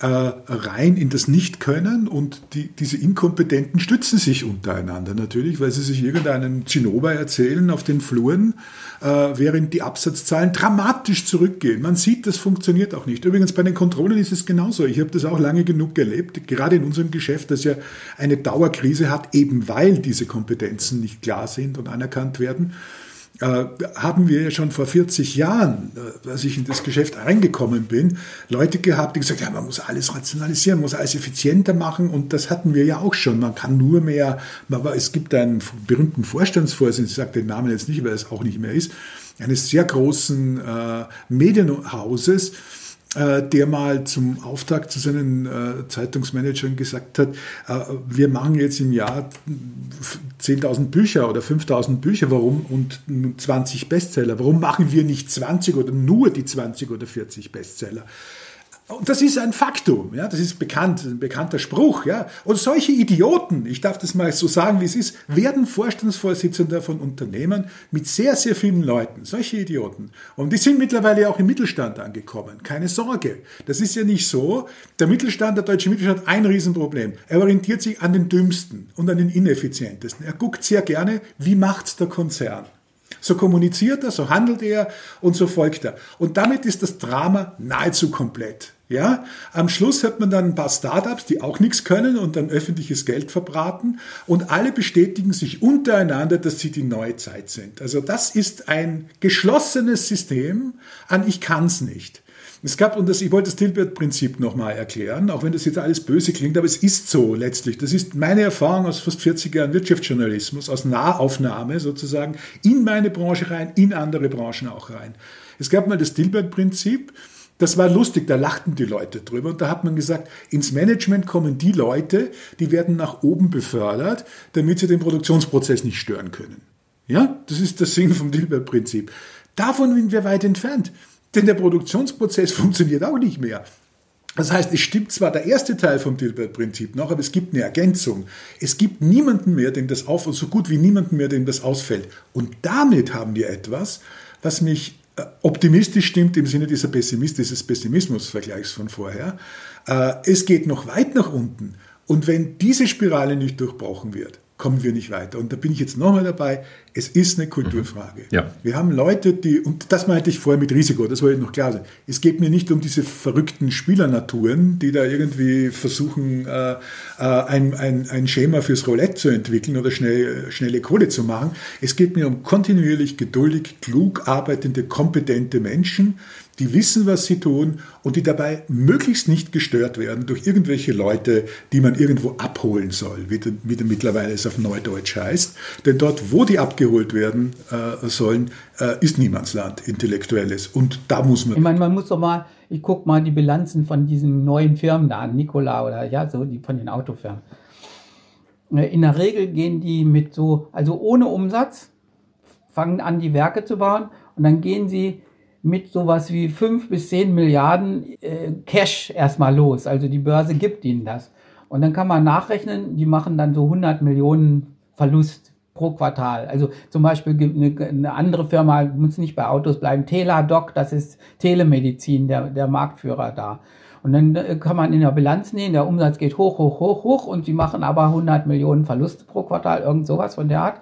äh, rein in das Nicht-Können und die, diese Inkompetenten stützen sich untereinander natürlich, weil sie sich irgendeinen Zinnober erzählen auf den Fluren, äh, während die Absatzzahlen dramatisch zurückgehen. Man sieht, das funktioniert auch nicht. Übrigens bei den Kontrollen ist es genauso. Ich habe das auch lange genug erlebt, gerade in unserem Geschäft, das ja eine Dauerkrise hat, eben weil diese Kompetenzen nicht klar sind und anerkannt werden äh, haben wir ja schon vor 40 Jahren, äh, als ich in das Geschäft reingekommen bin, Leute gehabt, die gesagt haben, ja, man muss alles rationalisieren, muss alles effizienter machen und das hatten wir ja auch schon. Man kann nur mehr, es gibt einen berühmten Vorstandsvorsitzenden, ich sage den Namen jetzt nicht, weil es auch nicht mehr ist, eines sehr großen äh, Medienhauses, der mal zum Auftakt zu seinen äh, Zeitungsmanagern gesagt hat, äh, wir machen jetzt im Jahr 10.000 Bücher oder 5.000 Bücher, warum? Und 20 Bestseller, warum machen wir nicht 20 oder nur die 20 oder 40 Bestseller? Und das ist ein Faktum, ja, das ist bekannt, ein bekannter Spruch, ja. Und solche Idioten, ich darf das mal so sagen, wie es ist, werden Vorstandsvorsitzender von Unternehmen mit sehr, sehr vielen Leuten. Solche Idioten. Und die sind mittlerweile auch im Mittelstand angekommen. Keine Sorge. Das ist ja nicht so. Der Mittelstand, der deutsche Mittelstand hat ein Riesenproblem. Er orientiert sich an den Dümmsten und an den Ineffizientesten. Er guckt sehr gerne, wie macht's der Konzern. So kommuniziert er, so handelt er und so folgt er. Und damit ist das Drama nahezu komplett. Ja, am Schluss hat man dann ein paar Startups, die auch nichts können und dann öffentliches Geld verbraten und alle bestätigen sich untereinander, dass sie die neue Zeit sind. Also das ist ein geschlossenes System an ich kann's nicht. Es gab, und das, ich wollte das Dilbert-Prinzip nochmal erklären, auch wenn das jetzt alles böse klingt, aber es ist so letztlich. Das ist meine Erfahrung aus fast 40 Jahren Wirtschaftsjournalismus, aus Nahaufnahme sozusagen, in meine Branche rein, in andere Branchen auch rein. Es gab mal das Dilbert-Prinzip, das war lustig, da lachten die Leute drüber und da hat man gesagt, ins Management kommen die Leute, die werden nach oben befördert, damit sie den Produktionsprozess nicht stören können. Ja, das ist der Sinn vom Dilbert-Prinzip. Davon sind wir weit entfernt, denn der Produktionsprozess [laughs] funktioniert auch nicht mehr. Das heißt, es stimmt zwar der erste Teil vom Dilbert-Prinzip noch, aber es gibt eine Ergänzung. Es gibt niemanden mehr, dem das auf, so gut wie niemanden mehr, dem das ausfällt. Und damit haben wir etwas, was mich äh, optimistisch stimmt im Sinne dieser Pessimist, dieses Pessimismusvergleichs von vorher. Äh, es geht noch weit nach unten. Und wenn diese Spirale nicht durchbrochen wird, kommen wir nicht weiter. Und da bin ich jetzt nochmal dabei, es ist eine Kulturfrage. Mhm. Ja. Wir haben Leute, die, und das meinte ich vorher mit Risiko, das wollte ich noch klar sagen. Es geht mir nicht um diese verrückten Spielernaturen, die da irgendwie versuchen, äh, äh, ein, ein, ein Schema fürs Roulette zu entwickeln oder schnell, schnelle Kohle zu machen. Es geht mir um kontinuierlich, geduldig, klug arbeitende, kompetente Menschen, die wissen, was sie tun und die dabei möglichst nicht gestört werden durch irgendwelche Leute, die man irgendwo abholen soll, wie, de, wie de mittlerweile es auf Neudeutsch heißt. Denn dort, wo die abgeholt werden äh, sollen, äh, ist Niemandsland, intellektuelles. Und da muss man. Ich meine, man muss doch mal, ich gucke mal die Bilanzen von diesen neuen Firmen da an, Nikola oder ja, so die von den Autofirmen. Äh, in der Regel gehen die mit so, also ohne Umsatz, fangen an, die Werke zu bauen und dann gehen sie mit sowas wie fünf bis zehn Milliarden äh, Cash erstmal los. Also die Börse gibt ihnen das. Und dann kann man nachrechnen, die machen dann so 100 Millionen Verlust pro Quartal. Also zum Beispiel gibt eine, eine andere Firma, muss nicht bei Autos bleiben, Teladoc, das ist Telemedizin, der, der Marktführer da. Und dann äh, kann man in der Bilanz nehmen, der Umsatz geht hoch, hoch, hoch, hoch und sie machen aber 100 Millionen Verluste pro Quartal, irgend sowas von der Art.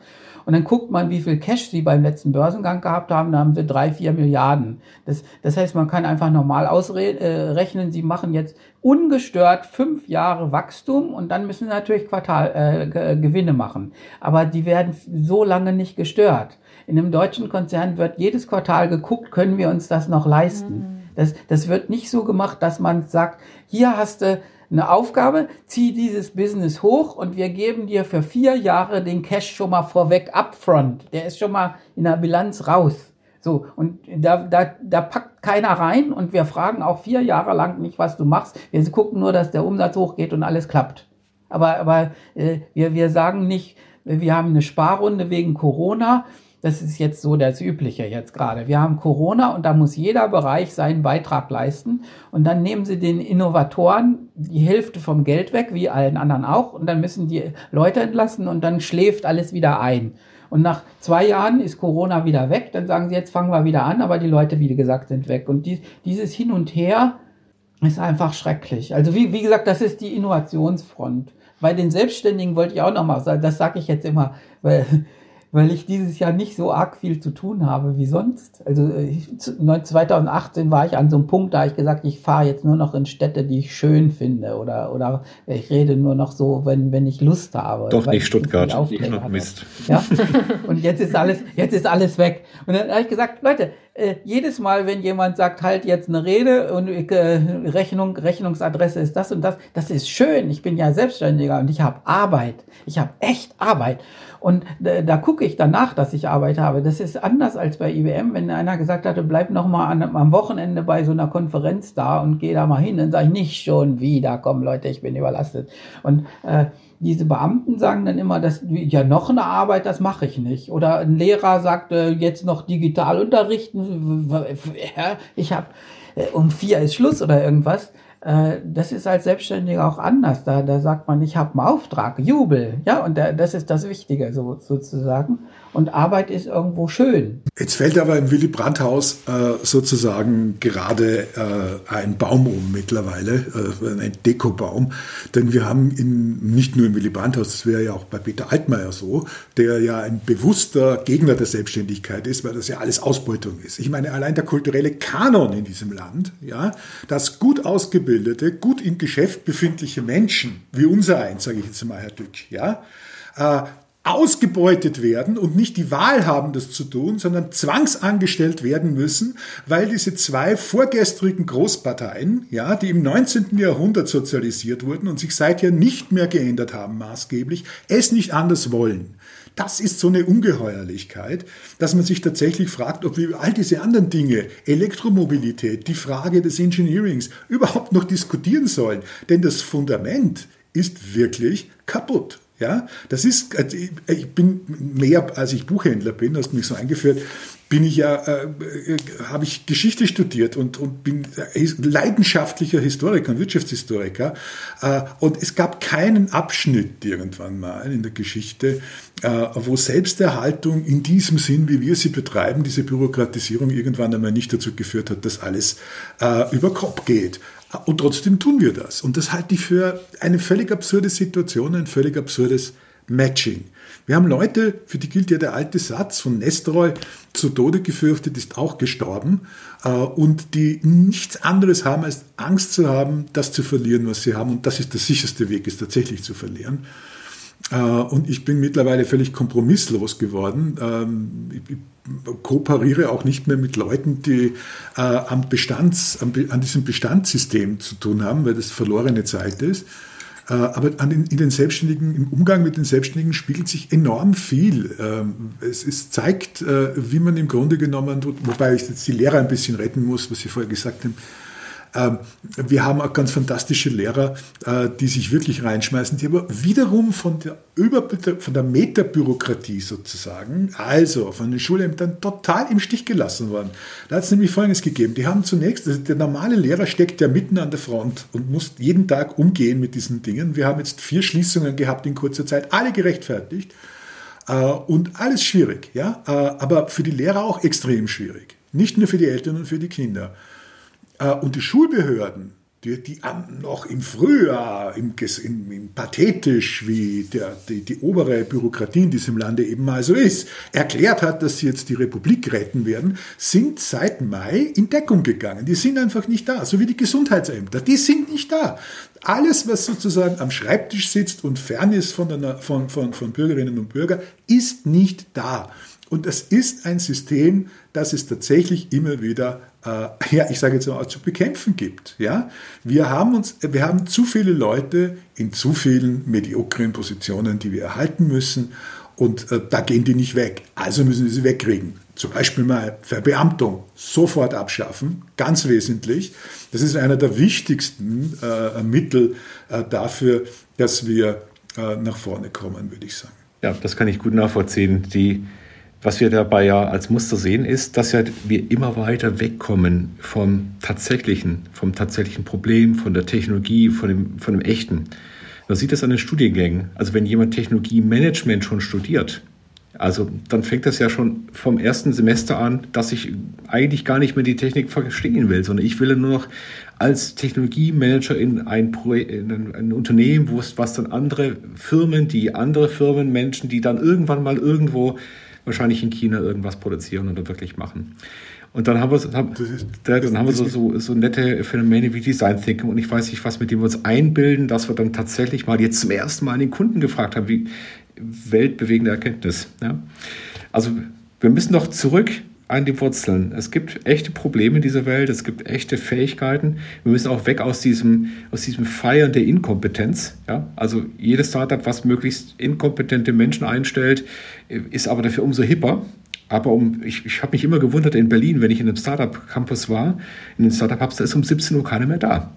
Und dann guckt man, wie viel Cash sie beim letzten Börsengang gehabt haben. Da haben sie drei, vier Milliarden. Das, das heißt, man kann einfach normal ausrechnen, äh, sie machen jetzt ungestört fünf Jahre Wachstum und dann müssen sie natürlich Quartal äh, Gewinne machen. Aber die werden so lange nicht gestört. In einem deutschen Konzern wird jedes Quartal geguckt, können wir uns das noch leisten. Mhm. Das, das wird nicht so gemacht, dass man sagt, hier hast du eine Aufgabe, zieh dieses Business hoch und wir geben dir für vier Jahre den Cash schon mal vorweg upfront. Der ist schon mal in der Bilanz raus. So, und da, da, da packt keiner rein und wir fragen auch vier Jahre lang nicht, was du machst. Wir gucken nur, dass der Umsatz hochgeht und alles klappt. Aber, aber äh, wir, wir sagen nicht, wir haben eine Sparrunde wegen Corona das ist jetzt so das Übliche jetzt gerade. Wir haben Corona und da muss jeder Bereich seinen Beitrag leisten. Und dann nehmen sie den Innovatoren die Hälfte vom Geld weg, wie allen anderen auch. Und dann müssen die Leute entlassen und dann schläft alles wieder ein. Und nach zwei Jahren ist Corona wieder weg. Dann sagen sie, jetzt fangen wir wieder an, aber die Leute, wie gesagt, sind weg. Und die, dieses Hin und Her ist einfach schrecklich. Also wie, wie gesagt, das ist die Innovationsfront. Bei den Selbstständigen wollte ich auch noch mal sagen, das sage ich jetzt immer, weil weil ich dieses Jahr nicht so arg viel zu tun habe wie sonst. Also ich, 2018 war ich an so einem Punkt, da ich gesagt, ich fahre jetzt nur noch in Städte, die ich schön finde oder, oder ich rede nur noch so, wenn, wenn ich Lust habe. Doch nicht Stuttgart, Mist. Ja? [laughs] Und jetzt ist alles, jetzt ist alles weg. Und dann habe ich gesagt, Leute, äh, jedes Mal, wenn jemand sagt, halt jetzt eine Rede und äh, Rechnung, Rechnungsadresse ist das und das, das ist schön. Ich bin ja Selbstständiger und ich habe Arbeit. Ich habe echt Arbeit. Und da, da gucke ich danach, dass ich Arbeit habe. Das ist anders als bei IBM. Wenn einer gesagt hatte, bleib noch mal an, am Wochenende bei so einer Konferenz da und geh da mal hin, dann sage ich nicht schon wieder, komm Leute, ich bin überlastet. Und äh, diese Beamten sagen dann immer, dass ja noch eine Arbeit, das mache ich nicht. Oder ein Lehrer sagt äh, jetzt noch digital unterrichten. Ich habe äh, um vier ist Schluss oder irgendwas. Äh, das ist als Selbstständiger auch anders. Da, da sagt man, ich habe einen Auftrag, Jubel. Ja, und da, das ist das Wichtige so, sozusagen. Und Arbeit ist irgendwo schön. Jetzt fällt aber im Willy Brandt-Haus äh, sozusagen gerade äh, ein Baum um mittlerweile, äh, ein Dekobaum. Denn wir haben in, nicht nur im Willy Brandt-Haus, das wäre ja auch bei Peter Altmaier so, der ja ein bewusster Gegner der Selbstständigkeit ist, weil das ja alles Ausbeutung ist. Ich meine, allein der kulturelle Kanon in diesem Land, ja, dass gut ausgebildete, gut im Geschäft befindliche Menschen, wie unser eins, sage ich jetzt mal, Herr Dück, ja, äh, ausgebeutet werden und nicht die Wahl haben, das zu tun, sondern zwangsangestellt werden müssen, weil diese zwei vorgestrigen Großparteien, ja, die im 19. Jahrhundert sozialisiert wurden und sich seither nicht mehr geändert haben maßgeblich, es nicht anders wollen. Das ist so eine Ungeheuerlichkeit, dass man sich tatsächlich fragt, ob wir all diese anderen Dinge, Elektromobilität, die Frage des Engineerings, überhaupt noch diskutieren sollen. Denn das Fundament ist wirklich kaputt. Ja, das ist, also ich bin mehr, als ich Buchhändler bin, hast mich so eingeführt, bin ich ja, äh, äh, habe ich Geschichte studiert und, und bin leidenschaftlicher Historiker und Wirtschaftshistoriker. Äh, und es gab keinen Abschnitt irgendwann mal in der Geschichte, äh, wo Selbsterhaltung in diesem Sinn, wie wir sie betreiben, diese Bürokratisierung irgendwann einmal nicht dazu geführt hat, dass alles äh, über Kopf geht. Und trotzdem tun wir das. Und das halte ich für eine völlig absurde Situation, ein völlig absurdes Matching. Wir haben Leute, für die gilt ja der alte Satz von Nestroy, zu Tode gefürchtet ist auch gestorben, äh, und die nichts anderes haben, als Angst zu haben, das zu verlieren, was sie haben. Und das ist der sicherste Weg, es tatsächlich zu verlieren. Äh, und ich bin mittlerweile völlig kompromisslos geworden. Ähm, ich kooperiere auch nicht mehr mit Leuten, die äh, am Bestands, an diesem Bestandssystem zu tun haben, weil das verlorene Zeit ist. Äh, aber in den Selbstständigen, im Umgang mit den Selbstständigen spiegelt sich enorm viel. Ähm, es, es zeigt, wie man im Grunde genommen, wobei ich jetzt die Lehrer ein bisschen retten muss, was Sie vorher gesagt haben, wir haben auch ganz fantastische Lehrer, äh, die sich wirklich reinschmeißen, die aber wiederum von der, Über von der Metabürokratie sozusagen, also von den Schulämtern, total im Stich gelassen worden. Da hat es nämlich Folgendes gegeben. Die haben zunächst, also der normale Lehrer steckt ja mitten an der Front und muss jeden Tag umgehen mit diesen Dingen. Wir haben jetzt vier Schließungen gehabt in kurzer Zeit, alle gerechtfertigt. Äh, und alles schwierig, ja, äh, aber für die Lehrer auch extrem schwierig. Nicht nur für die Eltern und für die Kinder. Äh, und die Schulbehörden die, die noch im Frühjahr, im, im, im pathetisch, wie der, die, die obere Bürokratie in diesem Lande eben mal so ist, erklärt hat, dass sie jetzt die Republik retten werden, sind seit Mai in Deckung gegangen. Die sind einfach nicht da, so wie die Gesundheitsämter. Die sind nicht da. Alles, was sozusagen am Schreibtisch sitzt und fern ist von, der, von, von, von Bürgerinnen und Bürgern, ist nicht da. Und das ist ein System, das es tatsächlich immer wieder ja, ich sage jetzt mal, zu bekämpfen gibt. Ja? Wir, haben uns, wir haben zu viele Leute in zu vielen mediokren Positionen, die wir erhalten müssen. Und äh, da gehen die nicht weg. Also müssen wir sie wegkriegen. Zum Beispiel mal Verbeamtung sofort abschaffen, ganz wesentlich. Das ist einer der wichtigsten äh, Mittel äh, dafür, dass wir äh, nach vorne kommen, würde ich sagen. Ja, das kann ich gut nachvollziehen. Die was wir dabei ja als Muster sehen, ist, dass ja wir immer weiter wegkommen vom tatsächlichen, vom tatsächlichen Problem, von der Technologie, von dem, von dem Echten. Man sieht das an den Studiengängen. Also wenn jemand Technologiemanagement schon studiert, also dann fängt das ja schon vom ersten Semester an, dass ich eigentlich gar nicht mehr die Technik verstehen will, sondern ich will nur noch als Technologiemanager in ein, in ein, ein Unternehmen, wo es was dann andere Firmen, die andere Firmen, Menschen, die dann irgendwann mal irgendwo wahrscheinlich in China irgendwas produzieren oder wirklich machen. Und dann haben wir, haben, dann haben wir so, so, so nette Phänomene wie Design Thinking und ich weiß nicht was, mit dem wir uns einbilden, dass wir dann tatsächlich mal jetzt zum ersten Mal den Kunden gefragt haben, wie weltbewegende Erkenntnis. Ja? Also wir müssen doch zurück an die Wurzeln. Es gibt echte Probleme in dieser Welt, es gibt echte Fähigkeiten. Wir müssen auch weg aus diesem, aus diesem Feiern der Inkompetenz. Ja? Also jedes Startup, was möglichst inkompetente Menschen einstellt, ist aber dafür umso hipper. Aber um, ich, ich habe mich immer gewundert in Berlin, wenn ich in einem Startup-Campus war, in den Startup-Hubs, da ist um 17 Uhr keiner mehr da.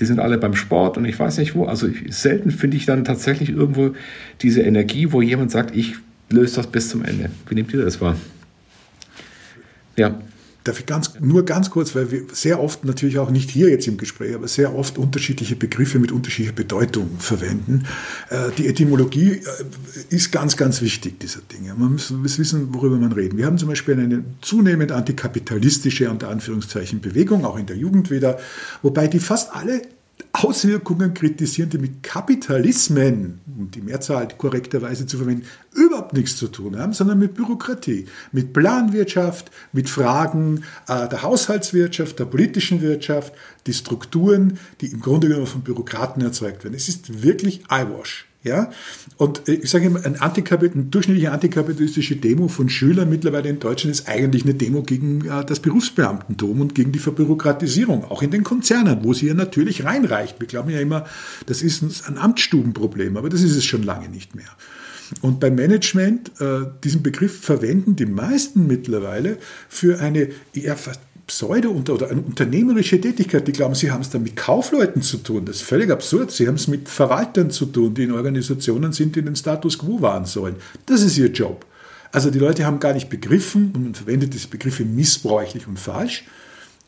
Die sind alle beim Sport und ich weiß nicht wo. Also selten finde ich dann tatsächlich irgendwo diese Energie, wo jemand sagt, ich löse das bis zum Ende. Wie nehmt ihr das wahr? Ja. Darf ich ganz, nur ganz kurz, weil wir sehr oft natürlich auch nicht hier jetzt im Gespräch, aber sehr oft unterschiedliche Begriffe mit unterschiedlicher Bedeutung verwenden. Äh, die Etymologie äh, ist ganz, ganz wichtig, dieser Dinge. Man muss, wissen, worüber man reden. Wir haben zum Beispiel eine zunehmend antikapitalistische, unter Anführungszeichen, Bewegung, auch in der Jugend wieder, wobei die fast alle Auswirkungen kritisieren, die mit Kapitalismen, um die Mehrzahl korrekterweise zu verwenden, überhaupt nichts zu tun haben, sondern mit Bürokratie, mit Planwirtschaft, mit Fragen äh, der Haushaltswirtschaft, der politischen Wirtschaft, die Strukturen, die im Grunde genommen von Bürokraten erzeugt werden. Es ist wirklich Eyewash. Ja? Und äh, ich sage immer, ein eine durchschnittliche antikapitalistische Demo von Schülern mittlerweile in Deutschland ist eigentlich eine Demo gegen äh, das Berufsbeamtentum und gegen die Verbürokratisierung, auch in den Konzernen, wo sie ja natürlich reinreicht. Wir glauben ja immer, das ist ein Amtsstubenproblem, aber das ist es schon lange nicht mehr. Und beim Management, äh, diesen Begriff verwenden die meisten mittlerweile für eine eher Pseudo- oder eine unternehmerische Tätigkeit. Die glauben, sie haben es dann mit Kaufleuten zu tun. Das ist völlig absurd. Sie haben es mit Verwaltern zu tun, die in Organisationen sind, die den Status quo wahren sollen. Das ist ihr Job. Also die Leute haben gar nicht begriffen, und man verwendet diese Begriffe missbräuchlich und falsch,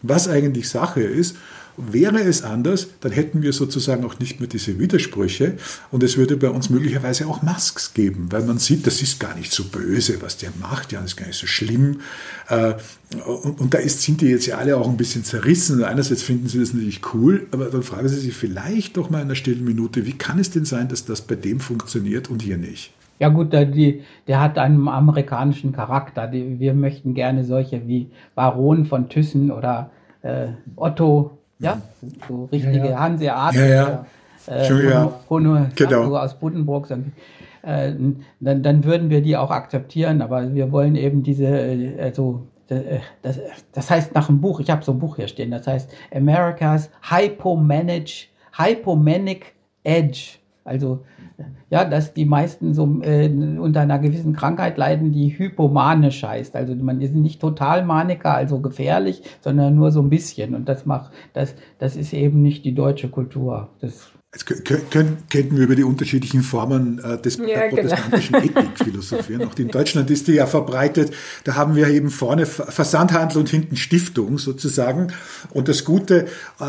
was eigentlich Sache ist. Wäre es anders, dann hätten wir sozusagen auch nicht mehr diese Widersprüche und es würde bei uns möglicherweise auch Masks geben, weil man sieht, das ist gar nicht so böse, was der macht, ja, das ist gar nicht so schlimm. Äh, und da sind die jetzt ja alle auch ein bisschen zerrissen. Einerseits finden sie das natürlich cool, aber dann fragen sie sich vielleicht doch mal in einer stillen Minute, wie kann es denn sein, dass das bei dem funktioniert und hier nicht? Ja gut, der, die, der hat einen amerikanischen Charakter. Die, wir möchten gerne solche wie Baron von Thyssen oder äh, Otto ja, so richtige ja, ja. Hanseaten. Ja, ja. Äh, ja. Hono, genau. aus Buddenburg. Äh, dann, dann würden wir die auch akzeptieren, aber wir wollen eben diese, äh, also äh, das, das heißt nach dem Buch, ich habe so ein Buch hier stehen, das heißt America's Hypomanic, Hypomanic Edge. Also ja, dass die meisten so äh, unter einer gewissen Krankheit leiden, die hypomanisch heißt. Also man ist nicht total Maniker, also gefährlich, sondern nur so ein bisschen. Und das macht, das, das ist eben nicht die deutsche Kultur. Das Jetzt können, könnten wir über die unterschiedlichen Formen äh, des ja, genau. protestantischen genau. Ethik philosophieren. Auch in Deutschland ist die ja verbreitet. Da haben wir eben vorne Versandhandel und hinten Stiftung sozusagen. Und das Gute, äh,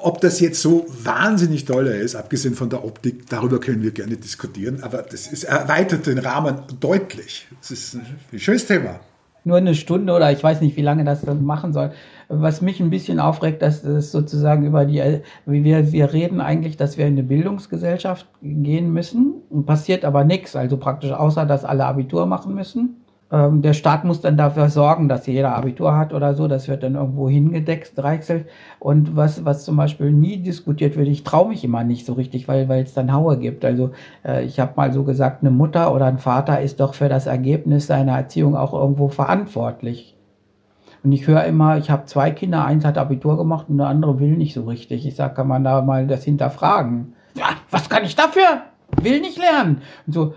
ob das jetzt so wahnsinnig toller ist, abgesehen von der Optik, darüber können wir gerne diskutieren. Aber das ist, erweitert den Rahmen deutlich. Das ist ein schönes Thema. nur eine Stunde oder ich weiß nicht, wie lange das dann machen soll. Was mich ein bisschen aufregt, dass das sozusagen über die, wir, wir reden eigentlich, dass wir in eine Bildungsgesellschaft gehen müssen, passiert aber nichts, also praktisch außer, dass alle Abitur machen müssen. Ähm, der Staat muss dann dafür sorgen, dass jeder Abitur hat oder so. Das wird dann irgendwo hingedeckt, dreichselt. Und was, was zum Beispiel nie diskutiert wird, ich traue mich immer nicht so richtig, weil weil es dann Haue gibt. Also äh, ich habe mal so gesagt, eine Mutter oder ein Vater ist doch für das Ergebnis seiner Erziehung auch irgendwo verantwortlich. Und ich höre immer, ich habe zwei Kinder, eins hat Abitur gemacht und der andere will nicht so richtig. Ich sage, kann man da mal das hinterfragen? Ja, was kann ich dafür? Will nicht lernen. Und so,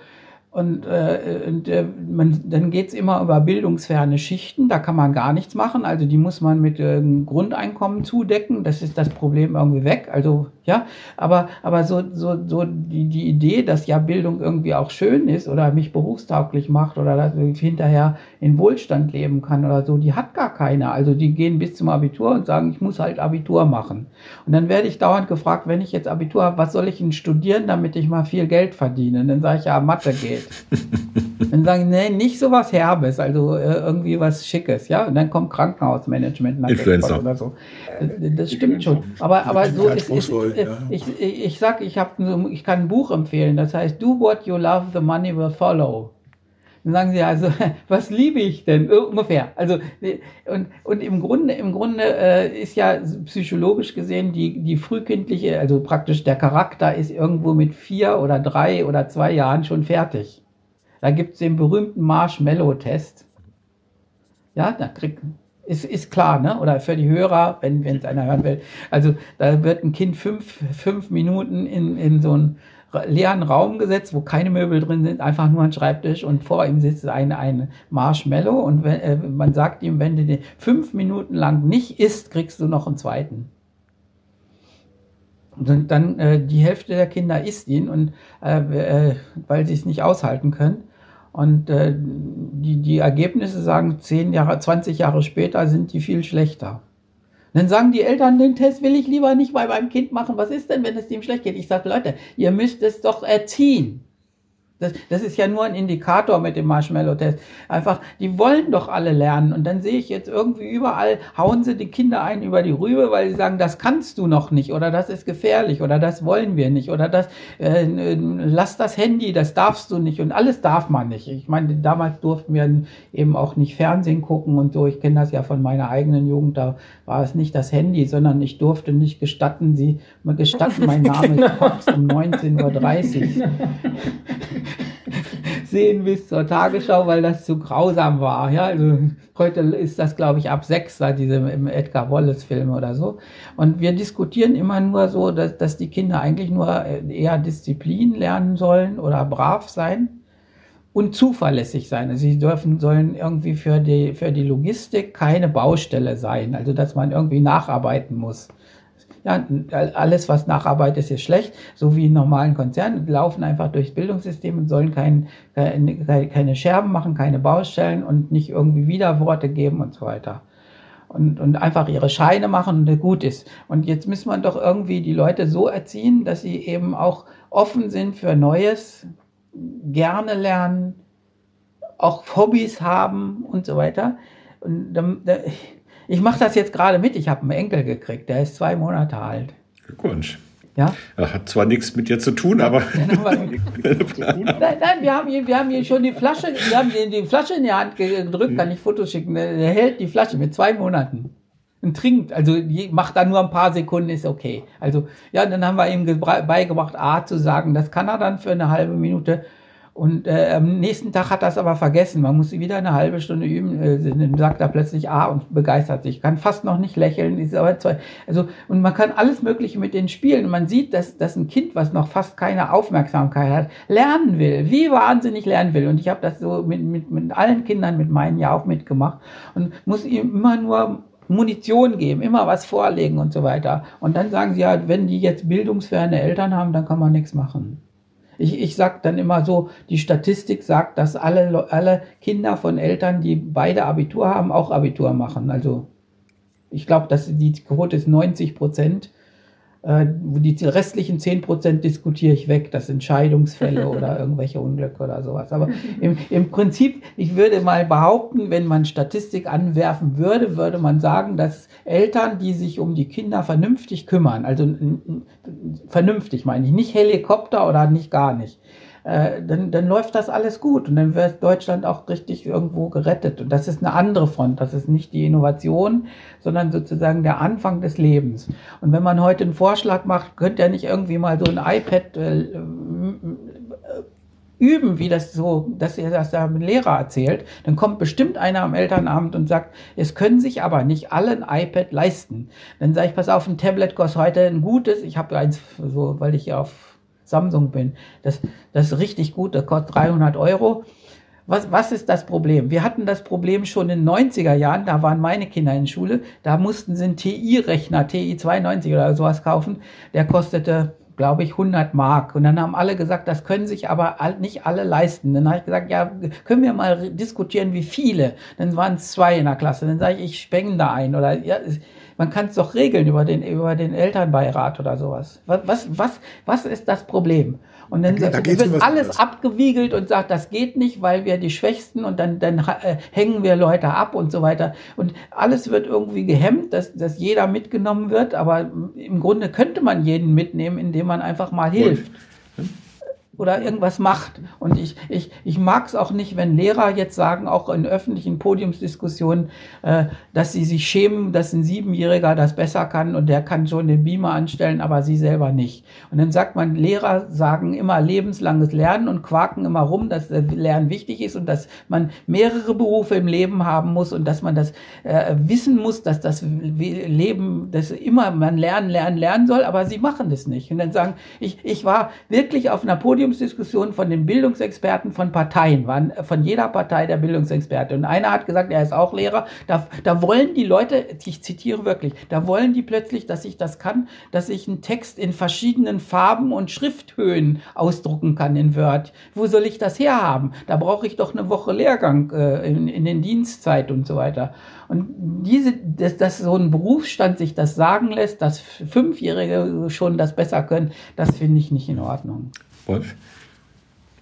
und, äh, und äh, man, dann geht's immer über bildungsferne Schichten, da kann man gar nichts machen. Also die muss man mit äh, Grundeinkommen zudecken. Das ist das Problem irgendwie weg. Also ja, aber, aber so, so, so die, die Idee, dass ja Bildung irgendwie auch schön ist oder mich berufstauglich macht oder dass ich hinterher in Wohlstand leben kann oder so, die hat gar keiner. Also die gehen bis zum Abitur und sagen, ich muss halt Abitur machen. Und dann werde ich dauernd gefragt, wenn ich jetzt Abitur habe, was soll ich denn studieren, damit ich mal viel Geld verdiene? Und dann sage ich, ja, Mathe geht. [laughs] dann sagen, nee, nicht so was Herbes, also äh, irgendwie was Schickes, ja. Und dann kommt Krankenhausmanagement Influencer oder so. Das, das stimmt schon. Aber, aber so ist, ist, ich, ich, ich sag, ich, hab, ich kann ein Buch empfehlen, das heißt, Do what you love, the money will follow. Dann sagen sie also, [laughs] was liebe ich denn? Ungefähr. Also, und, und im Grunde, im Grunde äh, ist ja psychologisch gesehen die, die frühkindliche, also praktisch der Charakter ist irgendwo mit vier oder drei oder zwei Jahren schon fertig. Da gibt es den berühmten Marshmallow-Test. Ja, da kriegt, ist, ist klar, ne? Oder für die Hörer, wenn es einer hören will. Also da wird ein Kind fünf, fünf Minuten in, in so einen leeren Raum gesetzt, wo keine Möbel drin sind, einfach nur ein Schreibtisch und vor ihm sitzt ein, ein Marshmallow und wenn, äh, man sagt ihm, wenn du den fünf Minuten lang nicht isst, kriegst du noch einen zweiten. Und dann äh, die Hälfte der Kinder isst ihn und äh, äh, weil sie es nicht aushalten können. Und äh, die, die Ergebnisse sagen, zehn Jahre, 20 Jahre später sind die viel schlechter. Dann sagen die Eltern, den Test will ich lieber nicht bei meinem Kind machen. Was ist denn, wenn es dem schlecht geht? Ich sage, Leute, ihr müsst es doch erziehen. Das, das ist ja nur ein Indikator mit dem Marshmallow-Test. Einfach, die wollen doch alle lernen. Und dann sehe ich jetzt irgendwie überall, hauen sie die Kinder ein über die Rübe, weil sie sagen, das kannst du noch nicht oder das ist gefährlich oder das wollen wir nicht oder das, äh, lass das Handy, das darfst du nicht und alles darf man nicht. Ich meine, damals durften wir eben auch nicht Fernsehen gucken und so. Ich kenne das ja von meiner eigenen Jugend, da war es nicht das Handy, sondern ich durfte nicht gestatten, sie, gestatten, mein Name [laughs] genau. ist um 19.30 Uhr. [laughs] [laughs] sehen bis zur Tagesschau, weil das zu grausam war. Ja, also heute ist das, glaube ich, ab sechs, da diese im Edgar Wallace-Film oder so. Und wir diskutieren immer nur so, dass, dass die Kinder eigentlich nur eher Disziplin lernen sollen oder brav sein und zuverlässig sein. Also sie dürfen, sollen irgendwie für die, für die Logistik keine Baustelle sein. Also, dass man irgendwie nacharbeiten muss. Ja, alles, was nacharbeitet, ist schlecht, so wie in normalen Konzernen, laufen einfach durchs Bildungssystem und sollen kein, keine, keine Scherben machen, keine Baustellen und nicht irgendwie Widerworte geben und so weiter. Und, und einfach ihre Scheine machen und gut ist. Und jetzt muss man doch irgendwie die Leute so erziehen, dass sie eben auch offen sind für Neues, gerne lernen, auch Hobbys haben und so weiter. Und dann, ich mache das jetzt gerade mit. Ich habe einen Enkel gekriegt, der ist zwei Monate alt. Glückwunsch. Ja? Er hat zwar nichts mit dir zu tun, aber. [laughs] [laughs] nein, nein, wir haben, hier, wir haben hier schon die Flasche, wir haben die, die Flasche in die Hand gedrückt, kann ich Fotos schicken. Er hält die Flasche mit zwei Monaten und trinkt. Also macht da nur ein paar Sekunden, ist okay. Also ja, dann haben wir ihm beigebracht, A zu sagen, das kann er dann für eine halbe Minute und äh, am nächsten Tag hat es aber vergessen. Man muss wieder eine halbe Stunde üben. Äh, sagt er plötzlich A und begeistert sich. Kann fast noch nicht lächeln. Ist aber zwei, also, und man kann alles Mögliche mit denen spielen. Und man sieht, dass, dass ein Kind, was noch fast keine Aufmerksamkeit hat, lernen will. Wie wahnsinnig lernen will. Und ich habe das so mit, mit, mit allen Kindern, mit meinen ja auch mitgemacht. Und muss ihm immer nur Munition geben, immer was vorlegen und so weiter. Und dann sagen sie ja, wenn die jetzt bildungsferne Eltern haben, dann kann man nichts machen. Ich, ich sage dann immer so, die Statistik sagt, dass alle, alle Kinder von Eltern, die beide Abitur haben, auch Abitur machen. Also ich glaube, dass die Quote ist 90 Prozent. Äh, die restlichen 10% diskutiere ich weg, das Entscheidungsfälle [laughs] oder irgendwelche Unglücke oder sowas. Aber im, im Prinzip, ich würde mal behaupten, wenn man Statistik anwerfen würde, würde man sagen, dass Eltern, die sich um die Kinder vernünftig kümmern, also vernünftig meine ich, nicht Helikopter oder nicht gar nicht, äh, dann, dann läuft das alles gut und dann wird Deutschland auch richtig irgendwo gerettet. Und das ist eine andere Front. Das ist nicht die Innovation, sondern sozusagen der Anfang des Lebens. Und wenn man heute einen Vorschlag macht, könnt ihr nicht irgendwie mal so ein iPad äh, äh, üben, wie das so, dass ihr das da mit Lehrer erzählt, dann kommt bestimmt einer am Elternabend und sagt, es können sich aber nicht alle ein iPad leisten. Dann sage ich, pass auf, ein Tablet kostet heute ein gutes, ich habe eins so, weil ich ja auf Samsung bin. Das, das ist richtig gut, das kostet 300 Euro. Was, was ist das Problem? Wir hatten das Problem schon in den 90er Jahren, da waren meine Kinder in Schule, da mussten sie einen TI-Rechner, TI 92 oder sowas kaufen, der kostete, glaube ich, 100 Mark. Und dann haben alle gesagt, das können sich aber nicht alle leisten. Dann habe ich gesagt, ja, können wir mal diskutieren, wie viele? Dann waren es zwei in der Klasse. Dann sage ich, ich spende ein oder ja, man kann es doch regeln über den, über den Elternbeirat oder sowas. Was, was, was, was ist das Problem? Und dann da wird alles anderes. abgewiegelt und sagt, das geht nicht, weil wir die Schwächsten und dann, dann äh, hängen wir Leute ab und so weiter. Und alles wird irgendwie gehemmt, dass, dass jeder mitgenommen wird, aber im Grunde könnte man jeden mitnehmen, indem man einfach mal hilft. Und oder irgendwas macht. Und ich, ich, ich mag es auch nicht, wenn Lehrer jetzt sagen, auch in öffentlichen Podiumsdiskussionen, äh, dass sie sich schämen, dass ein Siebenjähriger das besser kann und der kann schon den Beamer anstellen, aber sie selber nicht. Und dann sagt man, Lehrer sagen immer lebenslanges Lernen und quaken immer rum, dass das Lernen wichtig ist und dass man mehrere Berufe im Leben haben muss und dass man das äh, wissen muss, dass das Leben, dass immer man lernen, lernen, lernen soll, aber sie machen das nicht. Und dann sagen, ich, ich war wirklich auf einer Podium Podiumsdiskussion von den Bildungsexperten von Parteien, waren von jeder Partei der Bildungsexperte. Und einer hat gesagt, er ist auch Lehrer. Da, da wollen die Leute, ich zitiere wirklich, da wollen die plötzlich, dass ich das kann, dass ich einen Text in verschiedenen Farben und Schrifthöhen ausdrucken kann in Word. Wo soll ich das herhaben? Da brauche ich doch eine Woche Lehrgang äh, in, in den Dienstzeit und so weiter. Und diese, dass, dass so ein Berufsstand sich das sagen lässt, dass Fünfjährige schon das besser können, das finde ich nicht in Ordnung. Wolf?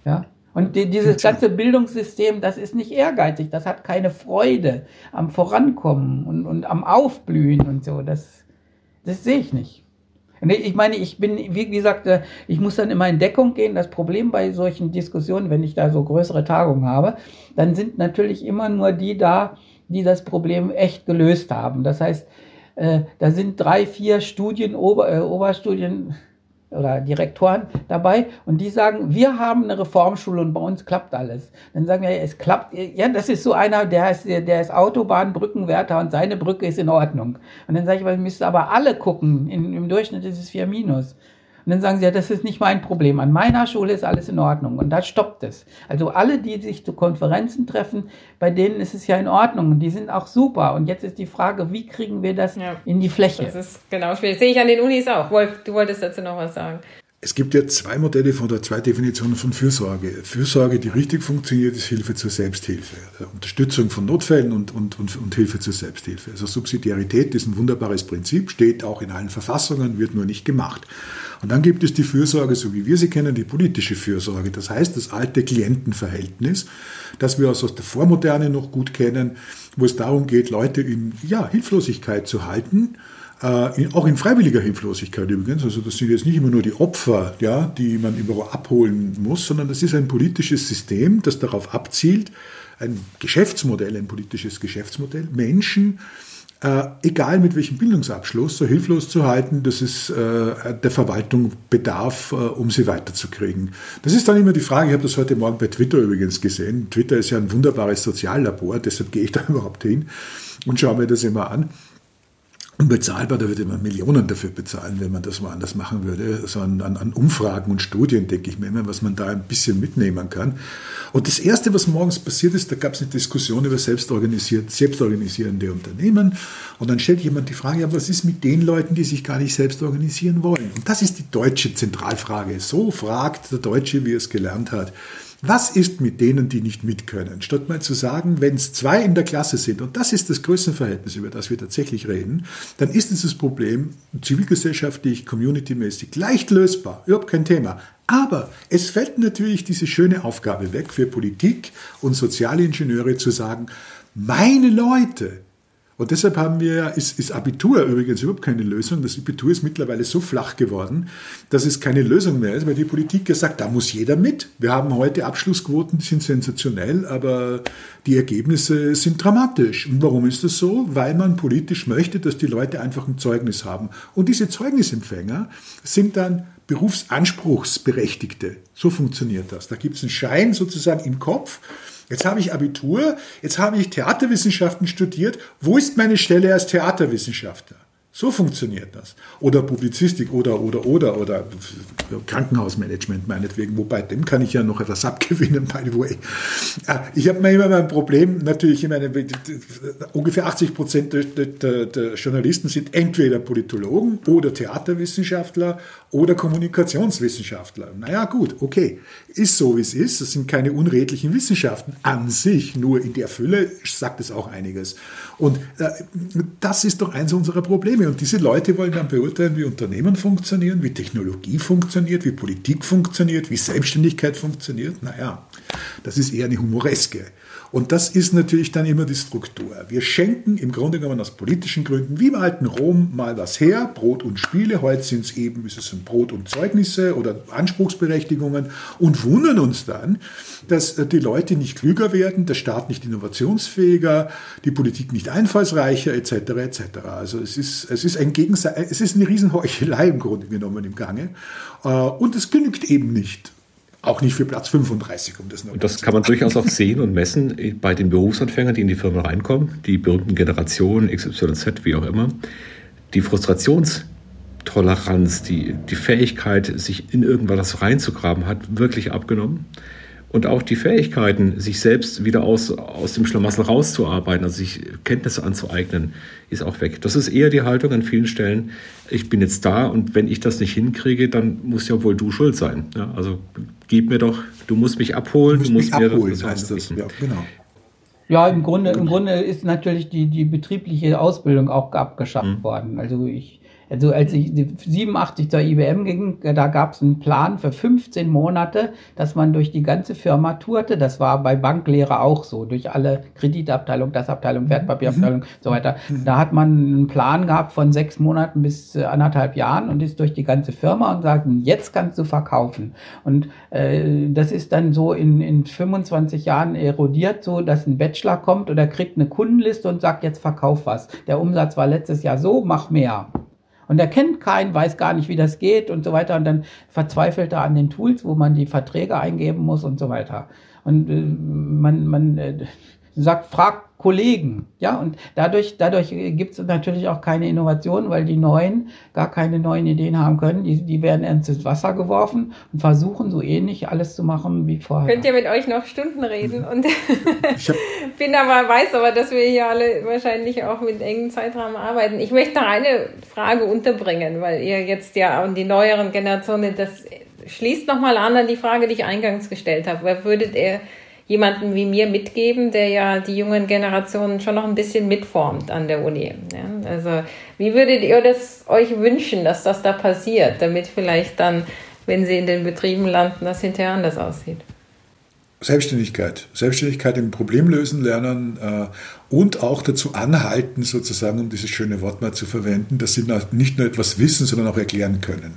Ja. Und die, dieses ganze Bildungssystem, das ist nicht ehrgeizig, das hat keine Freude am Vorankommen und, und am Aufblühen und so. Das, das sehe ich nicht. Ich meine, ich bin, wie gesagt, äh, ich muss dann immer in Deckung gehen. Das Problem bei solchen Diskussionen, wenn ich da so größere Tagungen habe, dann sind natürlich immer nur die da, die das Problem echt gelöst haben. Das heißt, äh, da sind drei, vier Studien, Ober, äh, Oberstudien, oder Direktoren dabei und die sagen, wir haben eine Reformschule und bei uns klappt alles. Dann sagen wir, es klappt, ja, das ist so einer, der ist, der ist Autobahnbrückenwärter und seine Brücke ist in Ordnung. Und dann sage ich, wir müssen aber alle gucken, in, im Durchschnitt ist es 4 minus. Und dann sagen sie, ja, das ist nicht mein Problem. An meiner Schule ist alles in Ordnung. Und da stoppt es. Also alle, die sich zu Konferenzen treffen, bei denen ist es ja in Ordnung. Und die sind auch super. Und jetzt ist die Frage, wie kriegen wir das ja, in die Fläche? Das ist genau schwierig. Sehe ich an den Unis auch. Wolf, du wolltest dazu noch was sagen. Es gibt ja zwei Modelle von der zwei Definitionen von Fürsorge. Fürsorge, die richtig funktioniert, ist Hilfe zur Selbsthilfe. Unterstützung von Notfällen und, und, und, und Hilfe zur Selbsthilfe. Also Subsidiarität ist ein wunderbares Prinzip, steht auch in allen Verfassungen, wird nur nicht gemacht. Und dann gibt es die Fürsorge, so wie wir sie kennen, die politische Fürsorge. Das heißt, das alte Klientenverhältnis, das wir aus der Vormoderne noch gut kennen, wo es darum geht, Leute in ja, Hilflosigkeit zu halten äh, in, auch in freiwilliger Hilflosigkeit übrigens. Also das sind jetzt nicht immer nur die Opfer, ja, die man überall abholen muss, sondern das ist ein politisches System, das darauf abzielt, ein Geschäftsmodell, ein politisches Geschäftsmodell, Menschen, äh, egal mit welchem Bildungsabschluss, so hilflos zu halten, dass es äh, der Verwaltung bedarf, äh, um sie weiterzukriegen. Das ist dann immer die Frage, ich habe das heute Morgen bei Twitter übrigens gesehen. Twitter ist ja ein wunderbares Soziallabor, deshalb gehe ich da [laughs] überhaupt hin und schaue mir das immer an unbezahlbar, da würde man Millionen dafür bezahlen, wenn man das woanders machen würde. So an, an, an, Umfragen und Studien denke ich mir immer, was man da ein bisschen mitnehmen kann. Und das Erste, was morgens passiert ist, da gab es eine Diskussion über selbstorganisiert, selbstorganisierende Unternehmen. Und dann stellt jemand die Frage, ja, was ist mit den Leuten, die sich gar nicht selbst organisieren wollen? Und das ist die deutsche Zentralfrage. So fragt der Deutsche, wie er es gelernt hat Was ist mit denen, die nicht mit können? Statt mal zu sagen, wenn es zwei in der Klasse sind, und das ist das Größenverhältnis, über das wir tatsächlich reden, dann ist dieses Problem zivilgesellschaftlich, communitymäßig leicht lösbar. Überhaupt kein Thema. Aber es fällt natürlich diese schöne Aufgabe weg für Politik und Sozialingenieure zu sagen, meine Leute, und deshalb haben wir, ist, ist Abitur übrigens überhaupt keine Lösung. Das Abitur ist mittlerweile so flach geworden, dass es keine Lösung mehr ist, weil die Politik gesagt, da muss jeder mit. Wir haben heute Abschlussquoten, die sind sensationell, aber die Ergebnisse sind dramatisch. Und warum ist das so? Weil man politisch möchte, dass die Leute einfach ein Zeugnis haben. Und diese Zeugnisempfänger sind dann Berufsanspruchsberechtigte. So funktioniert das. Da gibt es einen Schein sozusagen im Kopf Jetzt habe ich Abitur, jetzt habe ich Theaterwissenschaften studiert. Wo ist meine Stelle als Theaterwissenschaftler? So funktioniert das. Oder Publizistik oder, oder, oder, oder Krankenhausmanagement meinetwegen, wobei dem kann ich ja noch etwas abgewinnen, by the way. Äh, ich habe immer mein Problem, natürlich, ich meine, ungefähr 80 Prozent der, der, der Journalisten sind entweder Politologen oder Theaterwissenschaftler oder Kommunikationswissenschaftler. Naja, gut, okay, ist so, wie es ist. Das sind keine unredlichen Wissenschaften an sich, nur in der Fülle sagt es auch einiges. Und äh, das ist doch eins unserer Probleme. Und diese Leute wollen dann beurteilen, wie Unternehmen funktionieren, wie Technologie funktioniert, wie Politik funktioniert, wie Selbstständigkeit funktioniert. Naja, das ist eher eine Humoreske. Und das ist natürlich dann immer die Struktur. Wir schenken im Grunde genommen aus politischen Gründen, wie im alten Rom, mal was her, Brot und Spiele. Heute sind es eben, ist es ein Brot und Zeugnisse oder Anspruchsberechtigungen und wundern uns dann, dass äh, die Leute nicht klüger werden, der Staat nicht innovationsfähiger, die Politik nicht einfallsreicher, etc. etc. Also es ist, es ist ein Gegenseite, es ist eine Riesenheuchelei im Grunde genommen im Gange. Äh, und es genügt eben nicht. Auch nicht für Platz 35, um das noch Und das kann man durchaus auch sehen und messen bei den Berufsanfängern, die in die Firma reinkommen, die berühmten Generationen XYZ, wie auch immer. Die Frustrationstoleranz, die, die Fähigkeit, sich in irgendwas reinzugraben, hat wirklich abgenommen und auch die Fähigkeiten, sich selbst wieder aus, aus dem Schlamassel rauszuarbeiten, also sich Kenntnisse anzueignen, ist auch weg. Das ist eher die Haltung an vielen Stellen. Ich bin jetzt da und wenn ich das nicht hinkriege, dann muss ja wohl du schuld sein. Ja, also gib mir doch, du musst mich abholen, du musst, du musst mir abholen, das, heißt das. Ja, genau. Ja, im Grunde, im Grunde ist natürlich die, die betriebliche Ausbildung auch abgeschafft mhm. worden. Also ich, also als ich 87 zur IBM ging, da gab es einen Plan für 15 Monate, dass man durch die ganze Firma tourte. Das war bei Banklehre auch so, durch alle Kreditabteilung, das Abteilung, Wertpapierabteilung mhm. so weiter. Mhm. Da hat man einen Plan gehabt von sechs Monaten bis äh, anderthalb Jahren und ist durch die ganze Firma und sagt, jetzt kannst du verkaufen. Und äh, das ist dann so in, in 25 Jahren erodiert, so dass ein Bachelor kommt oder kriegt eine Kundenliste und sagt, jetzt verkauf was. Der Umsatz war letztes Jahr so, mach mehr. Und er kennt keinen, weiß gar nicht, wie das geht und so weiter. Und dann verzweifelt er an den Tools, wo man die Verträge eingeben muss und so weiter. Und äh, man, man äh, sagt, fragt Kollegen. Ja, und dadurch, dadurch gibt es natürlich auch keine Innovation, weil die Neuen gar keine neuen Ideen haben können. Die, die werden ins Wasser geworfen und versuchen so ähnlich alles zu machen wie vorher. Könnt ihr mit euch noch Stunden reden und [laughs] bin aber, weiß aber, dass wir hier alle wahrscheinlich auch mit engen Zeitrahmen arbeiten. Ich möchte noch eine Frage unterbringen, weil ihr jetzt ja und die neueren Generationen, das schließt nochmal an an die Frage, die ich eingangs gestellt habe. Wer würdet ihr jemanden wie mir mitgeben, der ja die jungen Generationen schon noch ein bisschen mitformt an der Uni. Ja? Also wie würdet ihr das euch wünschen, dass das da passiert, damit vielleicht dann, wenn sie in den Betrieben landen, das hinterher anders aussieht? Selbstständigkeit. Selbstständigkeit im Problemlösen lernen äh, und auch dazu anhalten, sozusagen, um dieses schöne Wort mal zu verwenden, dass sie nicht nur etwas wissen, sondern auch erklären können.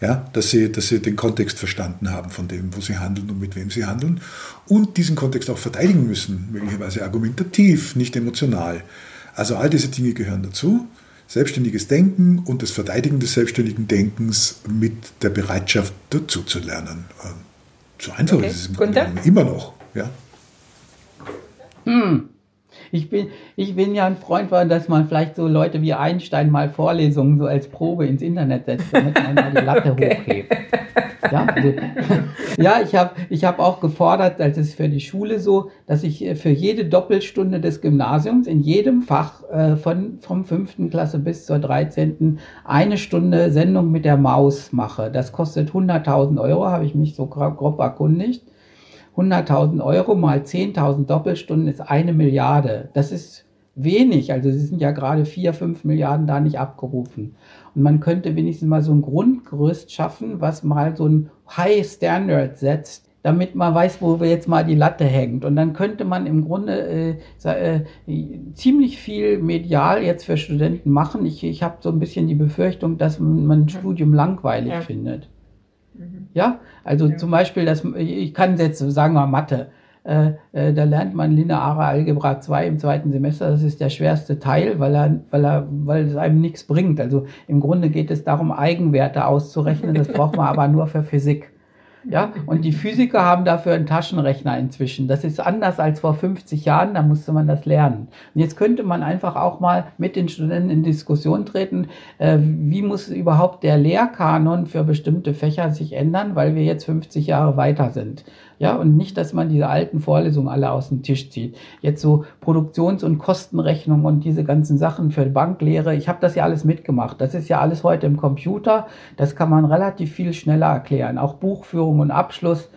Ja, dass, sie, dass sie den Kontext verstanden haben von dem, wo sie handeln und mit wem sie handeln und diesen Kontext auch verteidigen müssen, möglicherweise argumentativ, nicht emotional. Also all diese Dinge gehören dazu. Selbstständiges Denken und das Verteidigen des selbstständigen Denkens mit der Bereitschaft dazu zu lernen. Ähm, so einfach okay. ist es immer noch. Ja. Hm. Ich bin, ich bin ja ein Freund von, dass man vielleicht so Leute wie Einstein mal Vorlesungen so als Probe ins Internet setzt, damit man mal die Latte [laughs] okay. hochhebt. Ja, also, [laughs] ja ich habe ich hab auch gefordert, als es für die Schule so, dass ich äh, für jede Doppelstunde des Gymnasiums in jedem Fach äh, von, vom fünften Klasse bis zur 13. eine Stunde Sendung mit der Maus mache. Das kostet 100.000 Euro, habe ich mich so grob erkundigt. 100.000 Euro mal 10.000 Doppelstunden ist eine Milliarde. Das ist wenig. Also sie sind ja gerade 4, 5 Milliarden da nicht abgerufen. Und man könnte wenigstens mal so ein Grundgerüst schaffen, was mal so ein High Standard setzt, damit man weiß, wo wir jetzt mal die Latte hängt. Und dann könnte man im Grunde äh, äh, ziemlich viel medial jetzt für Studenten machen. Ich, ich habe so ein bisschen die Befürchtung, dass man ein Studium langweilig ja. findet. Mhm. Ja, also ja. zum Beispiel, dass, ich kann jetzt sagen wir Mathe. Äh, äh, da lernt man lineare Algebra 2 im zweiten Semester. Das ist der schwerste Teil, weil, er, weil, er, weil es einem nichts bringt. Also im Grunde geht es darum, Eigenwerte auszurechnen. Das braucht man aber nur für Physik. Ja, und die Physiker haben dafür einen Taschenrechner inzwischen. Das ist anders als vor 50 Jahren, da musste man das lernen. Und jetzt könnte man einfach auch mal mit den Studenten in Diskussion treten, äh, wie muss überhaupt der Lehrkanon für bestimmte Fächer sich ändern, weil wir jetzt 50 Jahre weiter sind. Ja, und nicht, dass man diese alten Vorlesungen alle aus dem Tisch zieht. Jetzt so Produktions- und Kostenrechnung und diese ganzen Sachen für Banklehre. Ich habe das ja alles mitgemacht. Das ist ja alles heute im Computer. Das kann man relativ viel schneller erklären. Auch Buchführung und Abschluss.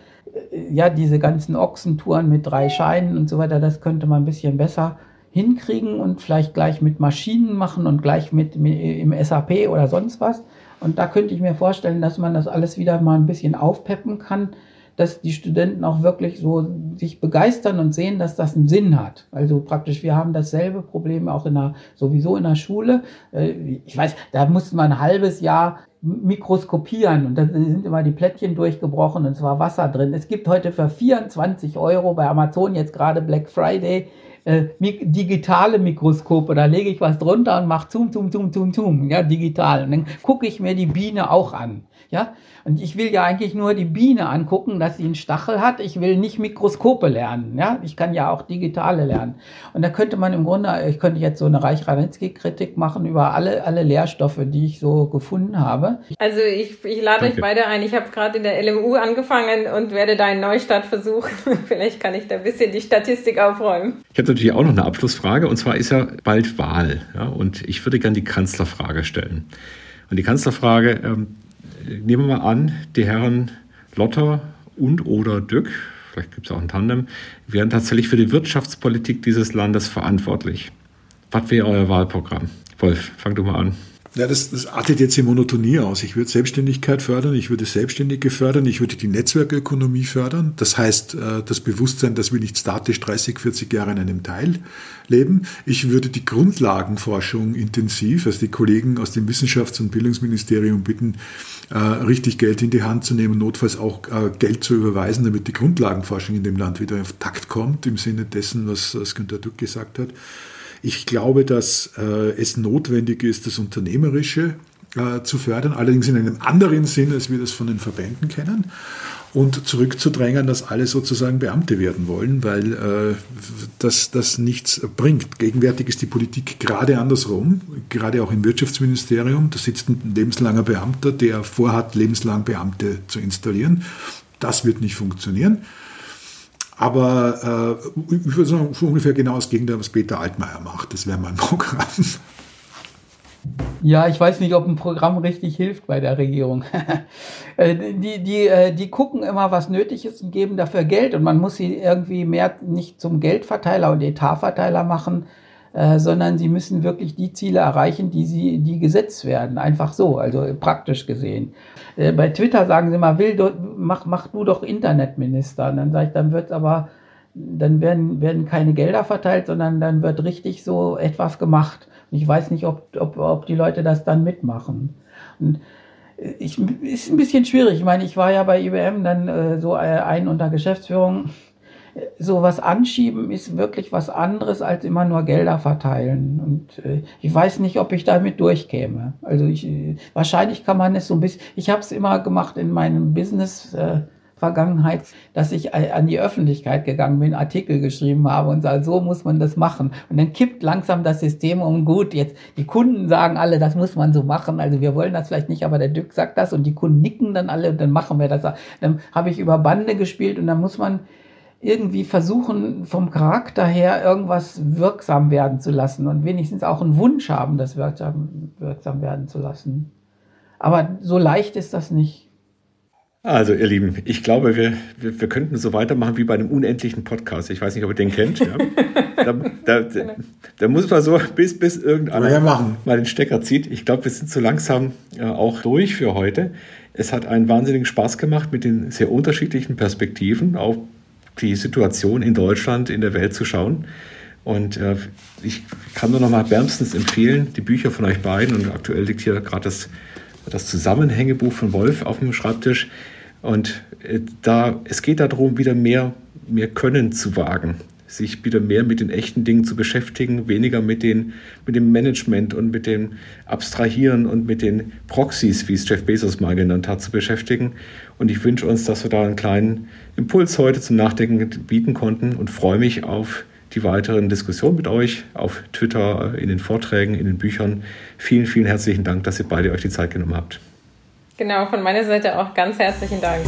Äh, ja, diese ganzen Ochsentouren mit drei Scheinen und so weiter, das könnte man ein bisschen besser hinkriegen und vielleicht gleich mit Maschinen machen und gleich mit, mit im SAP oder sonst was. Und da könnte ich mir vorstellen, dass man das alles wieder mal ein bisschen aufpeppen kann dass die Studenten auch wirklich so sich begeistern und sehen, dass das einen Sinn hat. Also praktisch, wir haben dasselbe Problem auch in der, sowieso in der Schule. Äh, ich weiß, da musste man ein halbes Jahr mikroskopieren und da sind immer die Plättchen durchgebrochen und es war Wasser drin. Es gibt heute für 24 Euro bei Amazon jetzt gerade Black Friday äh, digitale Mikroskope. Da lege ich was drunter und mache Zoom, Zoom, Zoom, Zoom, Zoom, ja, digital. Und dann gucke ich mir die Biene auch an. Ja, und ich will ja eigentlich nur die Biene angucken, dass sie einen Stachel hat. Ich will nicht Mikroskope lernen. Ja, ich kann ja auch digitale lernen. Und da könnte man im Grunde, ich könnte jetzt so eine Reich-Ranitzky-Kritik machen über alle, alle Lehrstoffe, die ich so gefunden habe. Also ich, ich lade Danke. euch beide ein. Ich habe gerade in der LMU angefangen und werde da einen Neustart versuchen. [laughs] Vielleicht kann ich da ein bisschen die Statistik aufräumen. Ich habe natürlich auch noch eine Abschlussfrage. Und zwar ist ja bald Wahl. Ja, und ich würde gerne die Kanzlerfrage stellen. Und die Kanzlerfrage, ähm, nehmen wir mal an, die Herren Lotter und oder Dück, vielleicht gibt es auch ein Tandem, wären tatsächlich für die Wirtschaftspolitik dieses Landes verantwortlich. Was wäre euer Wahlprogramm? Wolf, fang du mal an. Ja, das, das artet jetzt in Monotonie aus. Ich würde Selbstständigkeit fördern, ich würde Selbstständige fördern, ich würde die Netzwerkökonomie fördern. Das heißt, äh, das Bewusstsein, dass wir nicht statisch 30, 40 Jahre in einem Teil leben. Ich würde die Grundlagenforschung intensiv, also die Kollegen aus dem Wissenschafts- und Bildungsministerium bitten, äh, richtig Geld in die Hand zu nehmen, notfalls auch äh, Geld zu überweisen, damit die Grundlagenforschung in dem Land wieder auf Takt kommt, im Sinne dessen, was, was Günter Dück gesagt hat. Ich glaube, dass äh, es notwendig ist, das Unternehmerische äh, zu fördern, allerdings in einem anderen Sinn, als wir das von den Verbänden kennen. Und zurückzudrängen, dass alle sozusagen Beamte werden wollen, weil äh, das, das nichts bringt. Gegenwärtig ist die Politik gerade andersrum, gerade auch im Wirtschaftsministerium. Da sitzt ein lebenslanger Beamter, der vorhat, lebenslang Beamte zu installieren. Das wird nicht funktionieren. Aber äh, ich würde sagen, ungefähr genau das Gegenteil, was Peter Altmaier macht. Das wäre mein [laughs] Programm. Ja, ich weiß nicht, ob ein Programm richtig hilft bei der Regierung. [laughs] Äh, die, die, äh, die gucken immer, was nötig ist und geben dafür Geld. Und man muss sie irgendwie mehr nicht zum Geldverteiler und Etatverteiler machen, äh, sondern sie müssen wirklich die Ziele erreichen, die sie, die gesetzt werden. Einfach so, also praktisch gesehen. Äh, bei Twitter sagen sie mal, will, mach, mach du doch Internetminister. Und dann sage ich, dann wird aber, dann werden, werden keine Gelder verteilt, sondern dann wird richtig so etwas gemacht. Und ich weiß nicht, ob, ob, ob die Leute das dann mitmachen. Und äh, ich, ist ein bisschen schwierig. Ich meine, ich war ja bei IBM dann äh, so ein unter Geschäftsführung sowas anschieben ist wirklich was anderes als immer nur Gelder verteilen. Und äh, ich weiß nicht, ob ich damit durchkäme. Also ich, äh, wahrscheinlich kann man es so ein bisschen, ich habe es immer gemacht in meinem Business. Äh, Vergangenheit, dass ich äh, an die Öffentlichkeit gegangen bin, Artikel geschrieben habe und sage, so muss man das machen. Und dann kippt langsam das System um. Gut, jetzt die Kunden sagen alle, das muss man so machen. Also wir wollen das vielleicht nicht, aber der Dück sagt das und die Kunden nicken dann alle und dann machen wir das. Dann habe ich über Bande gespielt und dann muss man irgendwie versuchen, vom Charakter her irgendwas wirksam werden zu lassen und wenigstens auch einen Wunsch haben, das wirksam, wirksam werden zu lassen. Aber so leicht ist das nicht. Also, ihr Lieben, ich glaube, wir, wir, wir, könnten so weitermachen wie bei einem unendlichen Podcast. Ich weiß nicht, ob ihr den kennt. Ja. da, [laughs] da, da, da, muss man so, bis, bis irgendeiner ja mal den Stecker zieht. Ich glaube, wir sind so langsam äh, auch durch für heute. Es hat einen wahnsinnigen Spaß gemacht, mit den sehr unterschiedlichen Perspektiven auf die Situation in Deutschland, in der Welt zu schauen. Und äh, ich kann nur noch mal wärmstens empfehlen, die Bücher von euch beiden. Und aktuell liegt hier gerade das, das Zusammenhängebuch von Wolf auf dem Schreibtisch. Und äh, da, es geht darum, wieder mehr, mehr Können zu wagen, sich wieder mehr mit den echten Dingen zu beschäftigen, weniger mit, den, mit dem Management und mit dem Abstrahieren und mit den Proxys, wie es Jeff Bezos mal genannt hat, zu beschäftigen. Und ich wünsche uns, dass wir da einen kleinen Impuls heute zum Nachdenken bieten konnten und freue mich auf die weiteren Diskussionen mit euch auf Twitter, in den Vorträgen, in den Büchern. Vielen, vielen herzlichen Dank, dass ihr beide euch die Zeit genommen habt. Genau, von meiner Seite auch ganz herzlichen Dank.